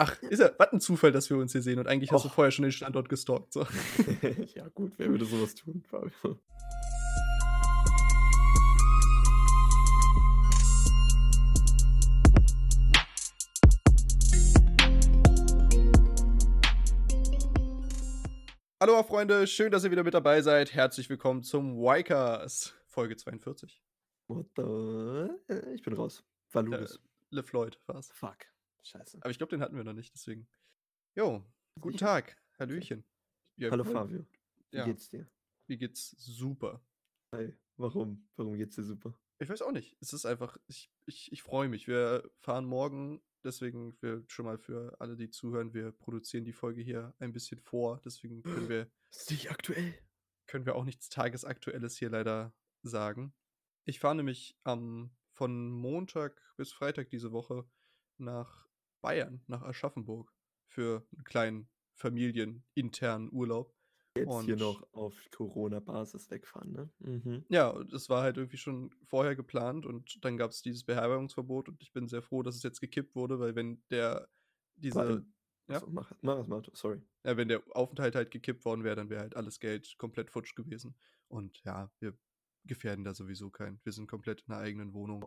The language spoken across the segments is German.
Ach, ist ja, was ein Zufall, dass wir uns hier sehen und eigentlich hast du vorher schon den Standort gestalkt. So. ja, gut, wer würde sowas tun, Fabio? Hallo Freunde, schön, dass ihr wieder mit dabei seid. Herzlich willkommen zum Ycast, Folge 42. What the? Äh, Ich bin raus. War Äh, Ludus. Le Floyd war's. Fuck. Scheiße. Aber ich glaube, den hatten wir noch nicht, deswegen. Jo, guten Sicher? Tag. Hallöchen. Ja, Hallo. Fabio. Wie Ja, geht's dir? mir geht's super. Hi. Warum? Warum geht's dir super? Ich weiß auch nicht. Es ist einfach, ich, ich, ich freue mich. Wir fahren morgen, deswegen wir schon mal für alle, die zuhören, wir produzieren die Folge hier ein bisschen vor. Deswegen können wir, Ist nicht aktuell. können wir auch nichts Tagesaktuelles hier leider sagen. Ich fahre nämlich am von Montag bis Freitag diese Woche nach Bayern, nach Aschaffenburg, für einen kleinen familieninternen Urlaub. Jetzt hier Und- noch auf Corona-Basis wegfahren, ne? Mhm. Ja, und das war halt irgendwie schon vorher geplant und dann gab es dieses Beherbergungsverbot und ich bin sehr froh, dass es jetzt gekippt wurde, weil wenn der diese, ja? Achso, mach, mach mal, sorry. ja, wenn der Aufenthalt halt gekippt worden wäre, dann wäre halt alles Geld komplett futsch gewesen. Und ja, wir gefährden da sowieso keinen. Wir sind komplett in der eigenen Wohnung.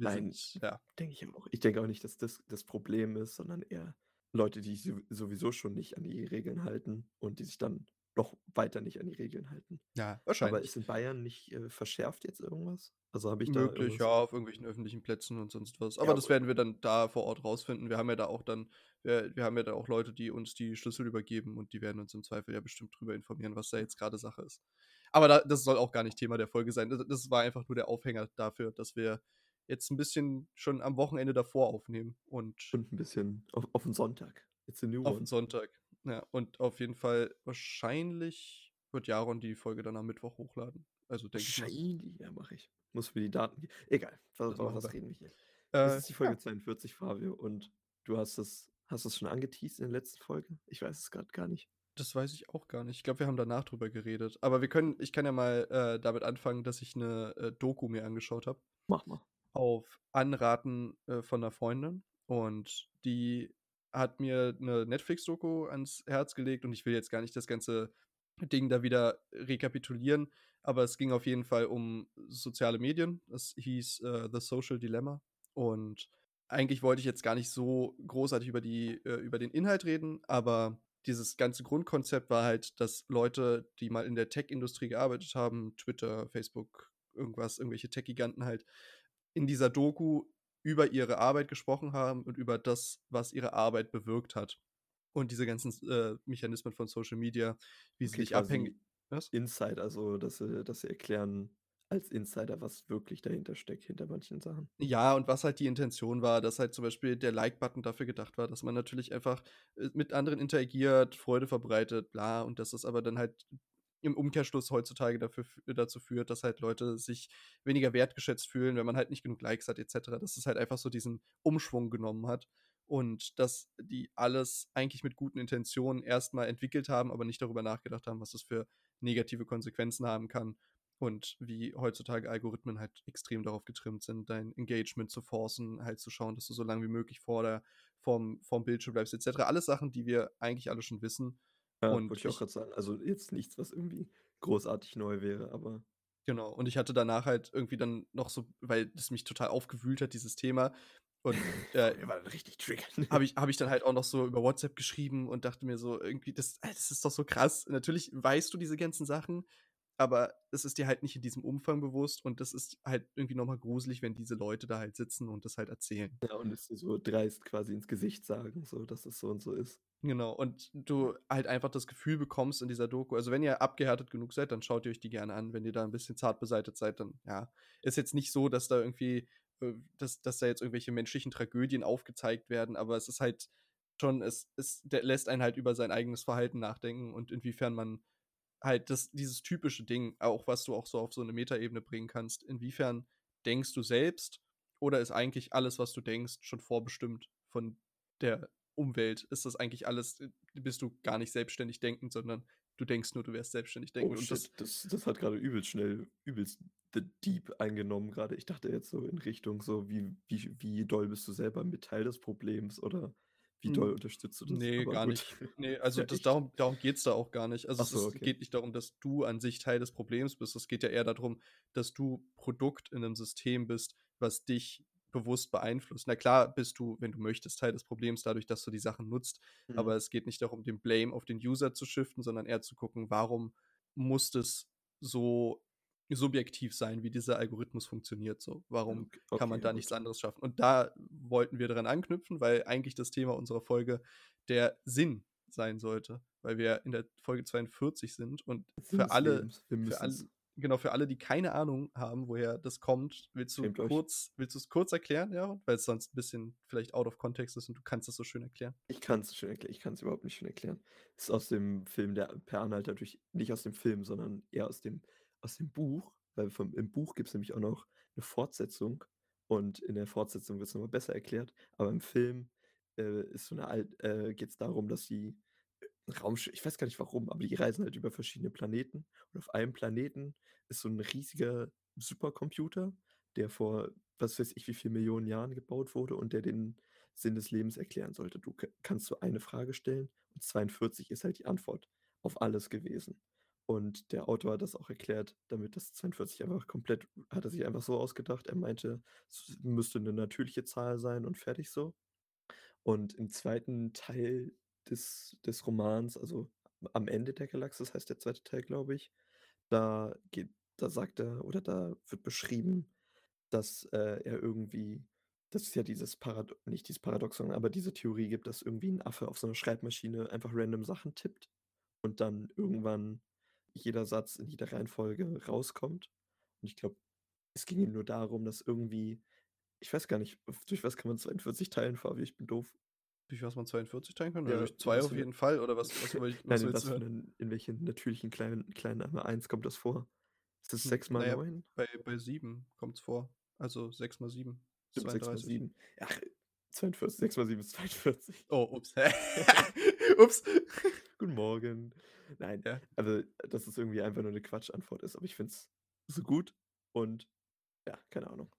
Wir Nein. ja, Denke ich auch. Ich denke auch nicht, dass das das Problem ist, sondern eher Leute, die sich sow- sowieso schon nicht an die Regeln halten und die sich dann noch weiter nicht an die Regeln halten. ja, Aber wahrscheinlich. ist in Bayern nicht äh, verschärft jetzt irgendwas? Also habe ich da Möglich, ja, auf irgendwelchen öffentlichen Plätzen und sonst was. Aber Ja, das aber- werden wir dann da vor Ort rausfinden. Wir haben ja da auch dann, wir, wir haben ja da auch Leute, die uns die Schlüssel übergeben und die werden uns im Zweifel ja bestimmt drüber informieren, was da jetzt gerade Sache ist. Aber da, das soll auch gar nicht Thema der Folge sein. Das, das war einfach nur der Aufhänger dafür, dass wir jetzt ein bisschen schon am Wochenende davor aufnehmen und Und ein bisschen auf, auf den Sonntag. It's a new auf den Sonntag. Ja, und auf jeden Fall wahrscheinlich wird Jaron die Folge dann am Mittwoch hochladen. Also denke ich. Wahrscheinlich, ja, mache ich. Muss für die Daten. ge- Egal, was, Das was reden wir hier? Äh, Das ist die Folge ja. 42, Fabio, und du hast es, hast es schon angeteased in der letzten Folge? Ich weiß es gerade gar nicht. Das weiß ich auch gar nicht. Ich glaube, wir haben danach drüber geredet. Aber wir können, ich kann ja mal äh, damit anfangen, dass ich eine äh, Doku mir angeschaut habe. Mach mal. Auf Anraten äh, von einer Freundin. Und die hat mir eine Netflix-Doku ans Herz gelegt. Und ich will jetzt gar nicht das ganze Ding da wieder rekapitulieren. Aber es ging auf jeden Fall um soziale Medien. Das hieß äh, The Social Dilemma. Und eigentlich wollte ich jetzt gar nicht so großartig über, die, äh, über den Inhalt reden, aber dieses ganze Grundkonzept war halt, dass Leute, die mal in der Tech-Industrie gearbeitet haben, Twitter, Facebook, irgendwas, irgendwelche Tech-Giganten halt, in dieser Doku über ihre Arbeit gesprochen haben und über das, was ihre Arbeit bewirkt hat. Und diese ganzen äh, Mechanismen von Social Media, wie sie Okay, dich quasi abhängig. Was? Insider, also dass sie, dass sie erklären als Insider, was wirklich dahinter steckt, hinter manchen Sachen. Ja, und was halt die Intention war, dass halt zum Beispiel der Like-Button dafür gedacht war, dass man natürlich einfach äh, mit anderen interagiert, Freude verbreitet, bla, und dass das aber dann halt im Umkehrschluss heutzutage dafür, fü- dazu führt, dass halt Leute sich weniger wertgeschätzt fühlen, wenn man halt nicht genug Likes hat, etc. Dass es halt einfach so diesen Umschwung genommen hat und dass die alles eigentlich mit guten Intentionen erstmal entwickelt haben, aber nicht darüber nachgedacht haben, was das für negative Konsequenzen haben kann und wie heutzutage Algorithmen halt extrem darauf getrimmt sind, dein Engagement zu forcen, halt zu schauen, dass du so lange wie möglich vor der, vorm, vorm Bildschirm bleibst, etc. Alles Sachen, die wir eigentlich alle schon wissen. Ja, Und wollte ich auch gerade sagen. Also jetzt nichts, was irgendwie großartig neu wäre, aber Genau. Und ich hatte danach halt irgendwie dann noch so, weil das mich total aufgewühlt hat, dieses Thema. Und äh, er war dann richtig triggern. habe ich, hab ich dann halt auch noch so über WhatsApp geschrieben und dachte mir so, irgendwie, das, das ist doch so krass. Natürlich weißt du diese ganzen Sachen, aber es ist dir halt nicht in diesem Umfang bewusst und das ist halt irgendwie nochmal gruselig, wenn diese Leute da halt sitzen und das halt erzählen. Ja, und es dir so dreist quasi ins Gesicht sagen, so dass es so und so ist. Genau, und du halt einfach das Gefühl bekommst in dieser Doku, also wenn ihr abgehärtet genug seid, dann schaut ihr euch die gerne an. Wenn ihr da ein bisschen zart beseitet seid, dann ja, ist jetzt nicht so, dass da irgendwie, äh, dass, dass da jetzt irgendwelche menschlichen Tragödien aufgezeigt werden, aber es ist halt schon, es, es lässt einen halt über sein eigenes Verhalten nachdenken und inwiefern man halt das, dieses typische Ding, auch was du auch so auf so eine Metaebene bringen kannst, inwiefern denkst du selbst oder ist eigentlich alles, was du denkst, schon vorbestimmt von der Umwelt? Ist das eigentlich alles, äh, bist du gar nicht selbstständig denkend, sondern du denkst nur, du wärst selbstständig Oh, denkend. und shit, das, das hat gerade übelst schnell, übelst the deep eingenommen gerade. Ich dachte jetzt so in Richtung so, wie, wie, wie doll bist du selber mit Teil des Problems oder Wie doll unterstützt du das? Nee, Aber gar gut. nicht. Nee, also Ja, das darum darum geht's da auch gar nicht. Also, es so, ist okay. geht nicht darum, dass du an sich Teil des Problems bist. Es geht ja eher darum, dass du Produkt in 'nem System bist, was dich bewusst beeinflusst. Na klar bist du, wenn du möchtest, Teil des Problems dadurch, dass du die Sachen nutzt, aber Mhm. es geht nicht darum, den Blame auf den User zu shiften, sondern eher zu gucken, warum muss das so subjektiv sein, wie dieser Algorithmus funktioniert so? Warum Ok kann man okay, da ja nichts anderes schaffen? Und da wollten wir dran anknüpfen, weil eigentlich das Thema unserer Folge der Sinn sein sollte, weil wir in der Folge 42 sind und Sinn für alle für all müssen's. genau, für alle, die keine Ahnung haben, woher das kommt, willst du Schämt euch. kurz willst du's kurz erklären, ja? Weil's sonst 'n bisschen vielleicht out of context ist und du kannst das so schön erklären. Ich kann's schön erklären. Ich kann's überhaupt nicht schön erklären. Ist aus dem Film der Per Anhalter durch nicht aus dem Film, sondern eher aus dem aus dem Buch, weil vom im Buch gibt's nämlich auch noch 'ne Fortsetzung und in der Fortsetzung wird's noch mal besser erklärt. Aber im Film, äh, ist so 'ne alt äh, geht's darum, dass sie, äh, Raumsch ich weiß gar nicht warum, aber die reisen halt über verschiedene Planeten und auf einem Planeten ist so 'n riesiger Supercomputer, der vor was weiß ich wie viel Millionen Jahren gebaut wurde und der den Sinn des Lebens erklären sollte. Du kannst so eine Frage stellen und 42 ist halt die Antwort auf alles gewesen. Und der Autor hat das auch erklärt, damit das 42 einfach komplett hat er sich einfach so ausgedacht. Er meinte, es müsste 'ne natürliche Zahl sein und fertig so. Und im 2. Teil des des Romans, also „Am Ende der Galaxis“ heißt der 2. Teil, glaube ich, da geht da sagt er oder da wird beschrieben, dass, äh, er irgendwie dass es ja dieses Parado nicht dieses Paradoxon, aber diese Theorie gibt, dass irgendwie 'n Affe auf so 'ner Schreibmaschine einfach random Sachen tippt und dann irgendwann jeder Satz in jeder Reihenfolge rauskommt. Und ich glaube, es ging ihm nur darum, dass irgendwie ich weiß gar nicht, durch was kann man 42 teilen, Fabi? Ich bin doof. Durch was man 42 teilen kann? Ja, Ja, durch in 2 was auf jeden Fall oder was was will was Nein, in willst was du? 'nen in welchen natürlichen kleinen kleinen einmal 1 kommt das vor? Ist das Hm, 6 mal na ja, 9? bei bei 7 kommt's vor. Also 6 mal 7 ist Stimmt, 6 mal 32. 7. Ach, 42 6 mal 7 ist 42. Oh, ups. Ups. Guten Morgen. Nein, Ja. also, dass es irgendwie einfach nur 'ne Quatschantwort ist, aber ich finde es so gut und ja, keine Ahnung.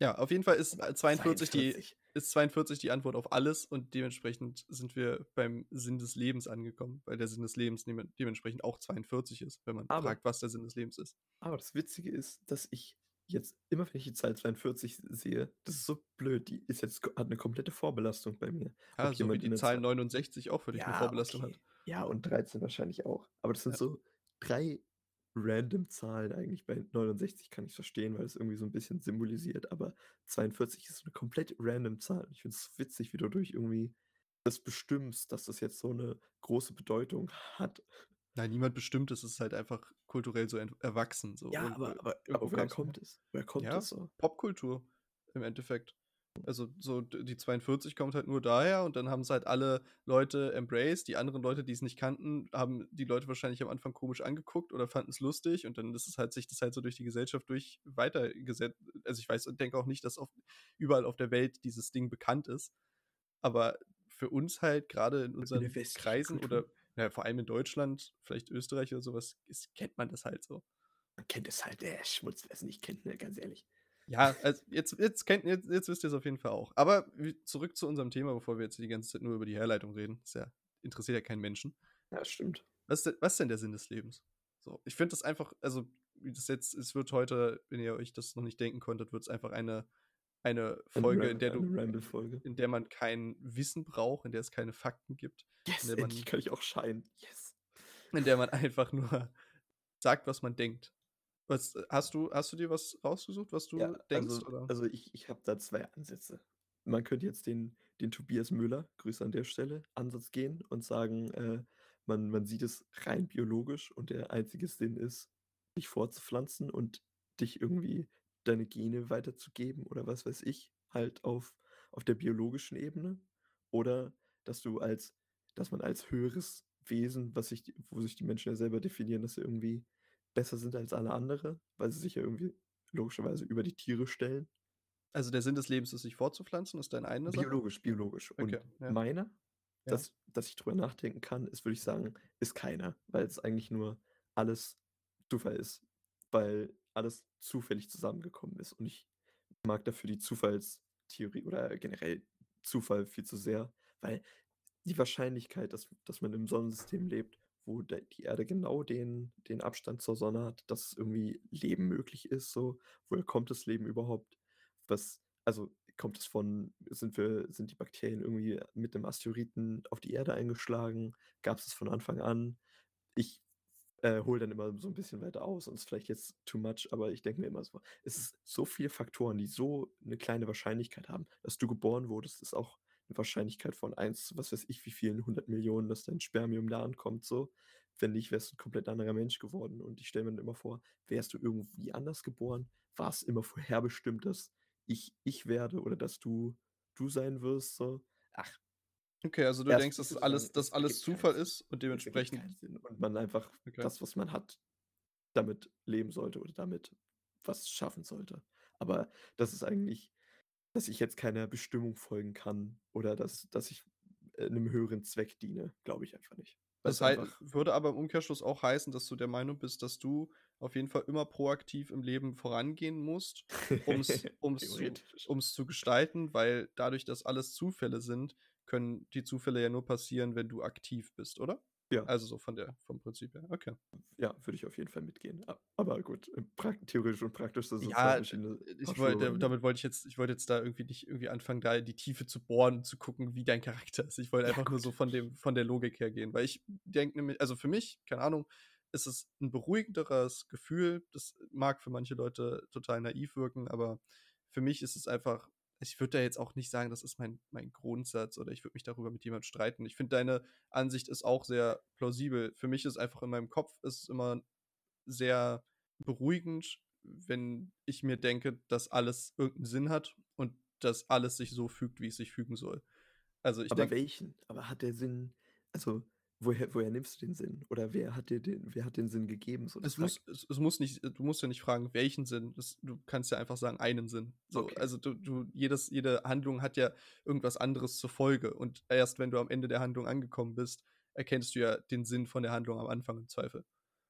Ja, auf jeden Fall ist, äh, 42 die 42. ist 42 die Antwort auf alles und dementsprechend sind wir beim Sinn des Lebens angekommen, weil der Sinn des Lebens demen dementsprechend auch 42 ist, wenn man Aber fragt, was der Sinn des Lebens ist. aber das Witzige ist, dass ich jetzt immer, wenn ich die Zahl 42 sehe das ist so blöd, die ist jetzt hat 'ne komplette Vorbelastung bei mir. Ja, Ob so wie die Zahl Zahl 69 auch für dich Ja, Vorbelastung okay. hat. Ja, und 13 wahrscheinlich auch. Aber das sind Ja. so 3 random Zahlen eigentlich. Bei 69 kann ich's verstehen, weil es irgendwie so 'n bisschen symbolisiert, aber 42 ist so 'ne komplett random Zahl. Ich finde es witzig, wie du durch irgendwie das bestimmst, dass das jetzt so 'ne große Bedeutung hat. Nein, niemand bestimmt es, es ist halt einfach kulturell so erwachsen so Ja, irgendwo aber aber aber woher kommt es? Woher kommt Ja, das so? Popkultur im Endeffekt. Also, so die 42 kommt halt nur daher und dann haben's halt alle Leute embraced. Die anderen Leute, die's nicht kannten, haben die Leute wahrscheinlich am Anfang komisch angeguckt oder fanden's lustig und dann ist es halt sich das halt so durch die Gesellschaft durch weitergeset also, ich weiß und denke auch nicht, dass auf überall auf der Welt dieses Ding bekannt ist. Aber für uns halt grade in unseren Kreisen Kultur. oder ja, vor allem in Deutschland, vielleicht Österreich oder so was, ist kennt man das halt so. Man kennt es halt, der Schmutz, wer's nicht kennt, ne, ganz ehrlich. Ja, also, jetzt jetzt kennt jetzt jetzt wisst ihr's auf jeden Fall auch. Aber zurück zu unserem Thema, bevor wir jetzt die ganze Zeit nur über die Herleitung reden. Ist ja interessiert ja keinen Menschen. Ja, stimmt. Was ist de was ist denn der Sinn des Lebens? So, ich finde das einfach also, wie das jetzt es wird heute, wenn ihr euch das noch nicht denken konntet, wird's einfach eine eine Folge, in der du Ramble-Folge. in der man kein Wissen braucht, in der es keine Fakten gibt, in Yes, der man kann ich auch scheinen. Yes. in der man einfach nur sagt, was man denkt. Was hast du hast du dir was rausgesucht, was du Ja, denkst, also oder? also, ich ich habe da 2 Ansätze. Man könnte jetzt den den Tobias Müller, Grüße an der Stelle, Ansatz gehen und sagen, äh, man man sieht es rein biologisch und der einzige Sinn ist, dich fortzupflanzen und dich irgendwie deine Gene weiterzugeben oder was weiß ich, halt auf auf der biologischen Ebene. Oder dass du als dass man als höheres Wesen, was sich wo sich die Menschen ja selber definieren, dass sie irgendwie besser sind als alle andere, weil sie sich ja irgendwie logischerweise über die Tiere stellen. Also, der Sinn des Lebens ist, sich fortzupflanzen, ist deine eine Sache? Biologisch, biologisch. Okay, Und ja. meiner, Ja. dass dass ich drüber nachdenken kann, ist, würde ich sagen, ist keiner, weil es eigentlich nur alles Zufall ist, weil alles zufällig zusammengekommen ist. Und ich mag dafür die Zufallstheorie oder generell Zufall viel zu sehr, weil die Wahrscheinlichkeit, dass dass man im Sonnensystem lebt, wo die Erde genau den den Abstand zur Sonne hat, dass irgendwie Leben möglich ist so. Woher kommt das Leben überhaupt? Was also, kommt es von sind wir sind die Bakterien irgendwie mit 'nem Asteroiden auf die Erde eingeschlagen? Gab's es von Anfang an? Ich, äh, hole dann immer so 'n bisschen weiter aus und ist vielleicht jetzt too much, aber ich denke mir immer so: „Es ist so viele Faktoren, die so 'ne kleine Wahrscheinlichkeit haben.“ Dass du geboren wurdest, ist auch 'ne Wahrscheinlichkeit von 1 zu was weiß ich wie vielen 100.000.000, dass dein Spermium da ankommt so. Wenn nicht, wärst du 'n komplett anderer Mensch geworden und ich stelle mir dann immer vor, wärst du irgendwie anders geboren? War's immer vorherbestimmt, dass ich ich werde oder dass du du sein wirst so? Ach. Okay, also du denkst, Erstens dass alles dass es alles Zufall ist und Es dementsprechend und man einfach Okay. das, was man hat, damit leben sollte oder damit was schaffen sollte. Aber das ist eigentlich dass ich jetzt keiner Bestimmung folgen kann oder dass dass ich, äh, 'nem höheren Zweck diene, glaube ich einfach nicht. Das einfach würde aber im Umkehrschluss auch heißen, dass du der Meinung bist, dass du auf jeden Fall immer proaktiv im Leben vorangehen musst, um's um's zu um's zu gestalten, weil dadurch, dass alles Zufälle sind, können die Zufälle ja nur passieren, wenn du aktiv bist, oder? Ja. Also, so von der vom Prinzip her, okay. Ja, würde ich auf jeden Fall mitgehen. Aber gut, äh, theoretisch und praktisch, das sind 2 Ja, verschiedene äh, ich Paar Schuhe wollte damit wollte ich jetzt ich wollte jetzt da irgendwie nicht irgendwie anfangen, da in die Tiefe zu bohren und zu gucken, wie dein Charakter ist. Ich wollte Ja, einfach nur so gut. von dem von der Logik her gehen, weil ich denke nämlich also, für mich, keine Ahnung, ist es 'n beruhigenderes Gefühl. Das mag für manche Leute total naiv wirken, aber für mich ist es einfach ich würde da jetzt auch nicht sagen, das ist mein mein Grundsatz oder ich würde mich darüber mit jemandem streiten. Ich finde, deine Ansicht ist auch sehr plausibel. Für mich ist einfach in meinem Kopf ist immer sehr beruhigend, wenn ich mir denke, dass alles irgend 'n Sinn hat und dass alles sich so fügt, wie es sich fügen soll. Also, ich Aber denke welchen? Aber hat der Sinn also, woher woher nimmst du den Sinn? Oder wer hat dir den wer hat den Sinn gegeben? So, Es muss es es muss nicht du musst ja nicht fragen, welchen Sinn. Das du kannst ja einfach sagen, einen Sinn. So, Okay. also, du du jedes jede Handlung hat ja irgendwas anderes zur Folge und erst wenn du am Ende der Handlung angekommen bist, erkennst du ja den Sinn von der Handlung am Anfang im Zweifel.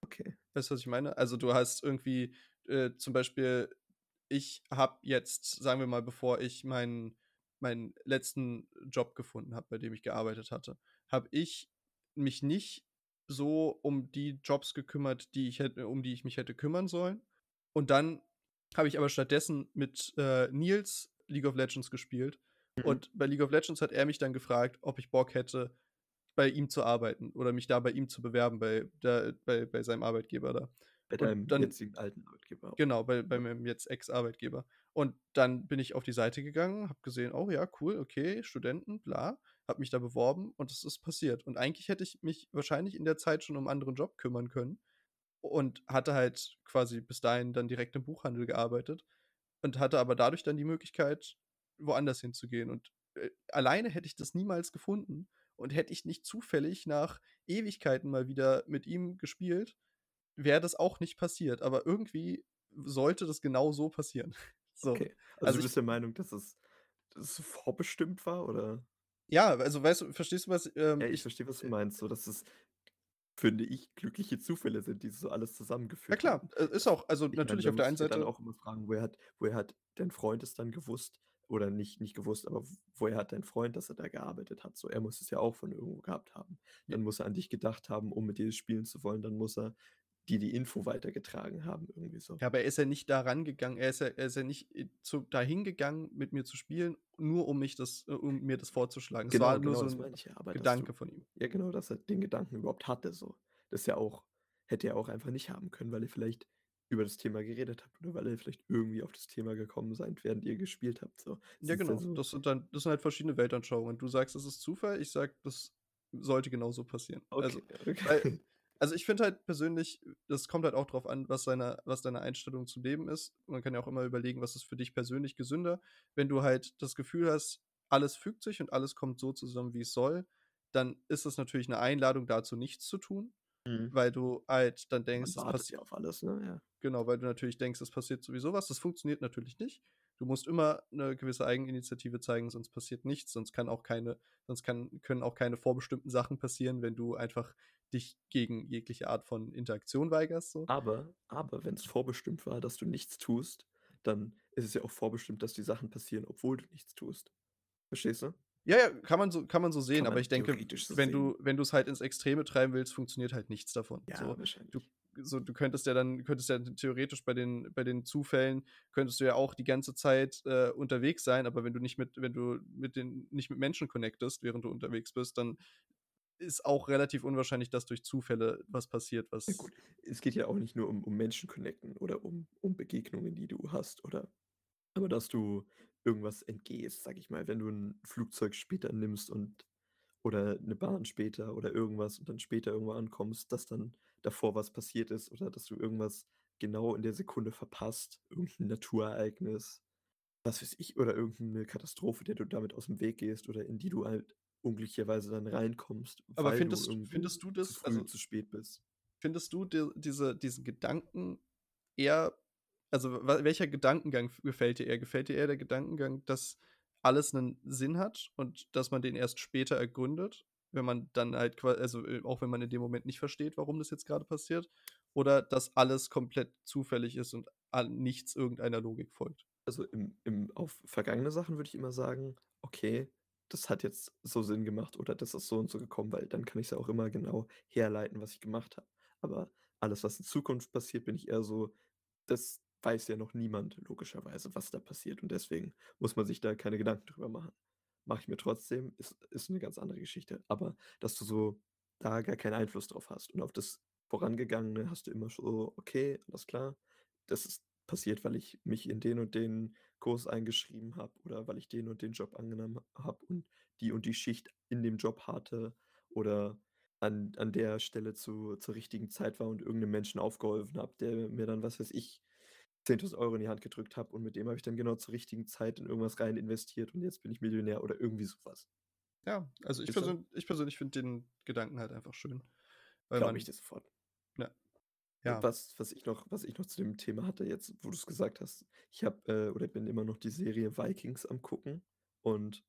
Okay. Weißt du, was ich meine? Also, du hast irgendwie, äh, zum Beispiel ich habe jetzt, sagen wir mal, bevor ich meinen meinen letzten Job gefunden habe, bei dem ich gearbeitet hatte, habe ich mich nicht so um die Jobs gekümmert, die ich hätte um die ich mich hätte kümmern sollen. Und dann habe ich aber stattdessen mit, äh, Nils League of Legends gespielt. Mhm. Und bei League of Legends hat er mich dann gefragt, ob ich Bock hätte, bei ihm zu arbeiten oder mich da bei ihm zu bewerben, bei der bei bei seinem Arbeitgeber da. Bei deinem dann jetzigen alten Arbeitgeber. Genau, bei bei meinem jetzt Ex-Arbeitgeber. Und dann bin ich auf die Seite gegangen, habe gesehen: „Oh ja, cool, okay, Studenten, bla.“ Habe mich da beworben und es ist passiert. Und eigentlich hätte ich mich wahrscheinlich in der Zeit schon um 'n anderen Job kümmern können und hatte halt quasi bis dahin dann direkt im Buchhandel gearbeitet und hatte aber dadurch dann die Möglichkeit, woanders hinzugehen. Und, äh, alleine hätte ich das niemals gefunden und hätte ich nicht zufällig nach Ewigkeiten mal wieder mit ihm gespielt, wäre das auch nicht passiert. Aber irgendwie sollte das genau so passieren. So. Okay. Also, Also, du ich bist der Meinung, dass es dass es vorbestimmt war, oder? Ja, also, weißt du verstehst du, was, ähm, Ja, ich ich verstehe, was du äh meinst, so dass es, finde ich, glückliche Zufälle sind, die so alles Ja zusammengeführt klar, haben. äh, ist auch. Also, Ich meine, natürlich da auf der einen ich mich dann Seite auch immer fragen, woher hat woher hat dein Freund es dann gewusst oder nicht nicht gewusst, aber woher hat dein Freund, dass er da gearbeitet hat? So, er muss es ja auch von irgendwo gehabt haben. Dann muss er an dich gedacht haben, um mit dir spielen zu wollen. Dann muss er dir die Info weitergetragen haben, irgendwie so. Ja, aber er ist ja nicht da rangegangen. Er ist ja er ist ja nicht, äh, zu dahin gegangen, mit mir zu spielen, nur um mich das äh, um mir das vorzuschlagen. Es Genau, war nur genau, so das 'n meine ich ja. Dass du Gedanke von ihm. ja genau, dass er den Gedanken überhaupt hatte so. Das ja auch hätte er auch einfach nicht haben können, weil ihr vielleicht über das Thema geredet habt oder weil ihr vielleicht irgendwie auf das Thema gekommen seid, während ihr gespielt habt, so. Es Ja, genau. so Das sind dann das sind halt verschiedene Weltanschauungen. Du sagst, das ist Zufall, ich sage, das sollte genauso passieren. Also, Okay, weil okay. also, ich finde halt persönlich, das kommt halt auch drauf an, was seine was deine Einstellung zum Leben ist. Man kann ja auch immer überlegen, was ist für dich persönlich gesünder. Wenn du halt das Gefühl hast, alles fügt sich und alles kommt so zusammen, wie es soll, dann ist es natürlich 'ne Einladung dazu, nichts zu tun, Mhm. weil du halt dann denkst, es wartet passi ja auf alles, ne? Ja. Genau, weil du natürlich denkst, es passiert sowieso was. Das funktioniert natürlich nicht. Du musst immer 'ne gewisse Eigeninitiative zeigen, sonst passiert nichts. Sonst kann auch keine sonst kann können auch keine vorbestimmten Sachen passieren, wenn du einfach dich gegen jegliche Art von Interaktion weigerst, so. Aber aber wenn's vorbestimmt war, dass du nichts tust, dann ist es ja auch vorbestimmt, dass die Sachen passieren, obwohl du nichts tust. Verstehst du? Ja, ja, kann man so, kann man so sehen, Kann aber man ich denke, so wenn sehen. du, wenn du es halt ins Extreme treiben willst, funktioniert halt nichts davon. Ja, so, du, wahrscheinlich. So, du könntest ja dann, könntest ja theoretisch bei den, bei den Zufällen, könntest du ja auch die ganze Zeit äh, unterwegs sein, aber wenn du nicht mit, wenn du mit den, nicht mit Menschen connectest, während du unterwegs bist, dann ist auch relativ unwahrscheinlich, dass durch Zufälle was passiert, was. Ja, gut. Es geht ja auch nicht nur um, um Menschen connecten oder um, um Begegnungen, die du hast, oder aber dass du irgendwas entgehst, sag ich mal, wenn du ein Flugzeug später nimmst und oder eine Bahn später oder irgendwas und dann später irgendwo ankommst, dass dann davor was passiert ist oder dass du irgendwas genau in der Sekunde verpasst, irgendein Naturereignis, was weiß ich, oder irgendeine Katastrophe, der du damit aus dem Weg gehst oder in die du halt unglücklicherweise dann reinkommst, Aber weil findest, du findest du zu das, früh, also zu spät bist. findest du di diese, diesen Gedanken eher, also welcher Gedankengang gefällt dir eher? Gefällt dir eher der Gedankengang, dass alles einen Sinn hat und dass man den erst später ergründet, wenn man dann halt, also äh, auch wenn man in dem Moment nicht versteht, warum das jetzt gerade passiert? Oder dass alles komplett zufällig ist und nichts irgendeiner Logik folgt? Also im, im, auf vergangene Sachen würde ich immer sagen, okay, das hat jetzt so Sinn gemacht oder das ist so und so gekommen, weil dann kann ich es ja auch immer genau herleiten, was ich gemacht habe. Aber alles, was in Zukunft passiert, bin ich eher so, das weiß ja noch niemand, logischerweise, was da passiert. Und deswegen muss man sich da keine Gedanken drüber machen. Mache ich mir trotzdem, ist, ist eine ganz andere Geschichte. Aber dass du so da gar keinen Einfluss drauf hast und auf das Vorangegangene hast du immer so, okay, alles klar, das ist passiert, weil ich mich in den und den Kurs eingeschrieben habe oder weil ich den und den Job angenommen habe und die und die Schicht in dem Job hatte oder an, an der Stelle zu, zur richtigen Zeit war und irgendeinem Menschen aufgeholfen habe, der mir dann, was weiß ich, 10.000 Euro in die Hand gedrückt habe und mit dem habe ich dann genau zur richtigen Zeit in irgendwas rein investiert und jetzt bin ich Millionär oder irgendwie sowas. Ja, also ich, Ist so. persön ich persönlich finde den Gedanken halt einfach schön. Glaube ich dir sofort. ja, Was, was, ich noch, was ich noch zu dem Thema hatte, jetzt, wo du es gesagt hast, ich habe äh, oder bin immer noch die Serie Vikings am gucken und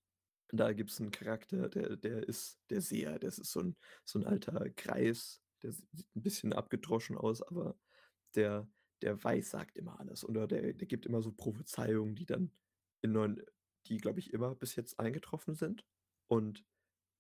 da gibt es einen Charakter, der, der ist der Seher, das ist so ein, so ein alter Greis, der sieht ein bisschen abgedroschen aus, aber der, der weiß, sagt immer alles. Oder der, der gibt immer so Prophezeiungen, die dann in neuen, die, glaube ich, immer bis jetzt eingetroffen sind. Und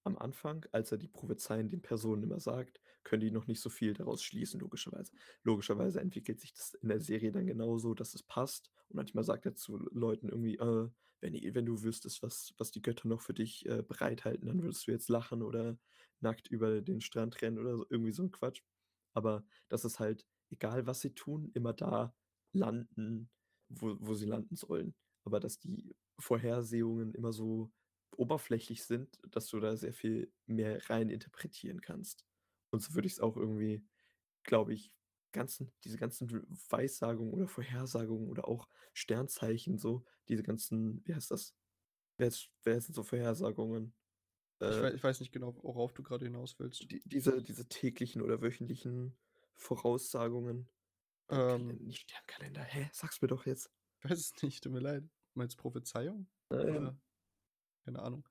am Anfang, als er die Prophezeien den Personen immer sagt, können die noch nicht so viel daraus schließen, logischerweise. Logischerweise entwickelt sich das in der Serie dann genauso, dass es passt. Und manchmal sagt er zu Leuten irgendwie, äh, wenn, wenn du wüsstest, was, was die Götter noch für dich äh, bereithalten, dann würdest du jetzt lachen oder nackt über den Strand rennen oder so, irgendwie so ein Quatsch. Aber das ist halt, egal was sie tun, immer da landen, wo, wo sie landen sollen. Aber dass die Vorhersehungen immer so oberflächlich sind, dass du da sehr viel mehr rein interpretieren kannst. Und so würde ich es auch irgendwie, glaube ich, ganzen, diese ganzen Weissagungen oder Vorhersagungen oder auch Sternzeichen, so, diese ganzen, wie heißt das? Wer, ist, wer sind so Vorhersagungen? ich, Äh, weiß, ich weiß nicht genau, worauf du gerade hinaus willst. die, diese, diese täglichen oder wöchentlichen Voraussagungen. Äh, Ähm, nicht Sternkalender, hä? Sag's mir doch jetzt. ich weiß es nicht, tut mir leid. Meinst du Prophezeiung? Oder? Keine Ahnung.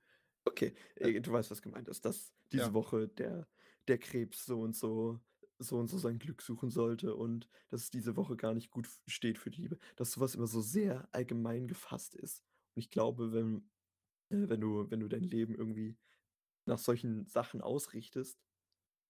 Okay, äh, du weißt, was gemeint ist, dass diese Ja. Woche der, der Krebs so und so so und so sein Glück suchen sollte und dass es diese Woche gar nicht gut steht für die Liebe, dass sowas immer so sehr allgemein gefasst ist. Und ich glaube, wenn, äh, wenn du, wenn du dein Leben irgendwie nach solchen Sachen ausrichtest,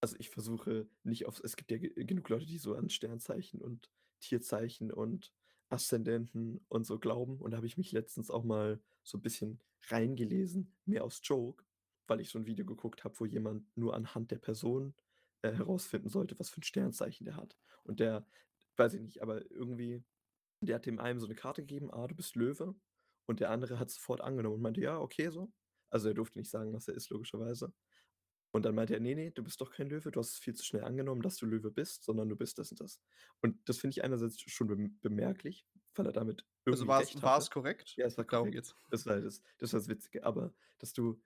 also ich versuche nicht auf, es gibt ja ge- genug Leute, die so an Sternzeichen und Tierzeichen und Aszendenten und so glauben. Und da habe ich mich letztens auch mal so ein bisschen reingelesen, mehr aus Joke, weil ich so ein Video geguckt habe, wo jemand nur anhand der Person äh, herausfinden sollte, was für ein Sternzeichen der hat. Und der, weiß ich nicht, aber irgendwie, der hat dem einen so eine Karte gegeben, ah, du bist Löwe. Und der andere hat sofort angenommen und meinte, ja, okay, so. Also er durfte nicht sagen, was er ist, logischerweise. Und dann meinte er, nee, nee, du bist doch kein Löwe, du hast es viel zu schnell angenommen, dass du Löwe bist, sondern du bist das und das. Und das finde ich einerseits schon bem- bemerklich, weil er damit irgendwie Also war es korrekt? Ja, es war Darum korrekt. geht's. Das war das, das war das Witzige. Aber dass du,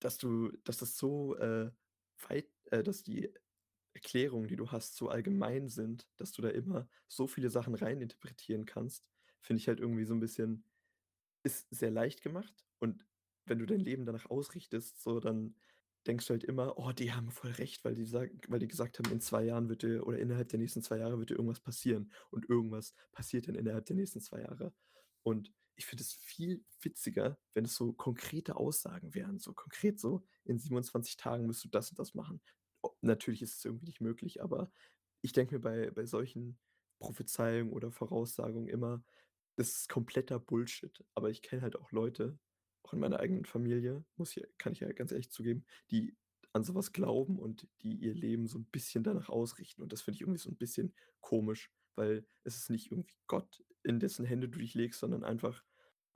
dass du, dass das so äh, weit, äh, dass die Erklärungen, die du hast, so allgemein sind, dass du da immer so viele Sachen reininterpretieren kannst, finde ich halt irgendwie so ein bisschen, ist sehr leicht gemacht. Und wenn du dein Leben danach ausrichtest, so dann denkst du halt immer, oh, die haben voll recht, weil die, sag, weil die gesagt haben, in zwei Jahren wird dir oder innerhalb der nächsten zwei Jahre wird dir irgendwas passieren. Und irgendwas passiert dann innerhalb der nächsten zwei Jahre. Und ich finde es viel witziger, wenn es so konkrete Aussagen wären, so konkret so: „In 27 Tagen musst du das und das machen.“ O natürlich ist es irgendwie nicht möglich, aber ich denke mir bei bei solchen Prophezeiungen oder Voraussagungen immer, das ist kompletter Bullshit. Aber ich kenne halt auch Leute, auch in meiner eigenen Familie, muss ich kann ich ja ganz ehrlich zugeben, die an so was glauben und die ihr Leben so 'n bisschen danach ausrichten. Und das finde ich irgendwie so 'n bisschen komisch, weil es ist nicht irgendwie Gott, in dessen Hände du dich legst, sondern einfach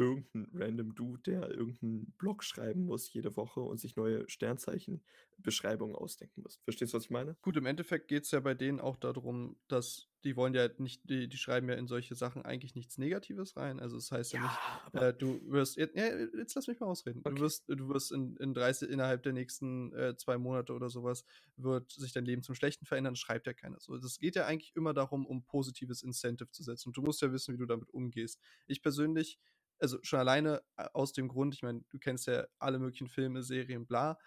irgend 'n random Dude, der irgend 'n Blog schreiben muss jede Woche und sich neue Sternzeichen-Beschreibungen ausdenken muss. Verstehst du, was ich meine? Gut, im Endeffekt geht's ja bei denen auch da drum, dass die wollen ja nicht die die schreiben ja in solche Sachen eigentlich nichts Negatives rein. Also, es heißt ja Ja, nicht, äh, du wirst jet ja, jetzt lass mich mal ausreden. Du Okay. wirst du wirst in in 30 innerhalb der nächsten, äh, 2 Monate oder so was wird sich dein Leben zum Schlechten verändern, schreibt ja keiner so. Das geht ja eigentlich immer darum, um positives Incentive zu setzen. Und du musst ja wissen, wie du damit umgehst. Ich persönlich also, schon alleine, äh, aus dem Grund ich meine, du kennst ja alle möglichen Filme, Serien, bla.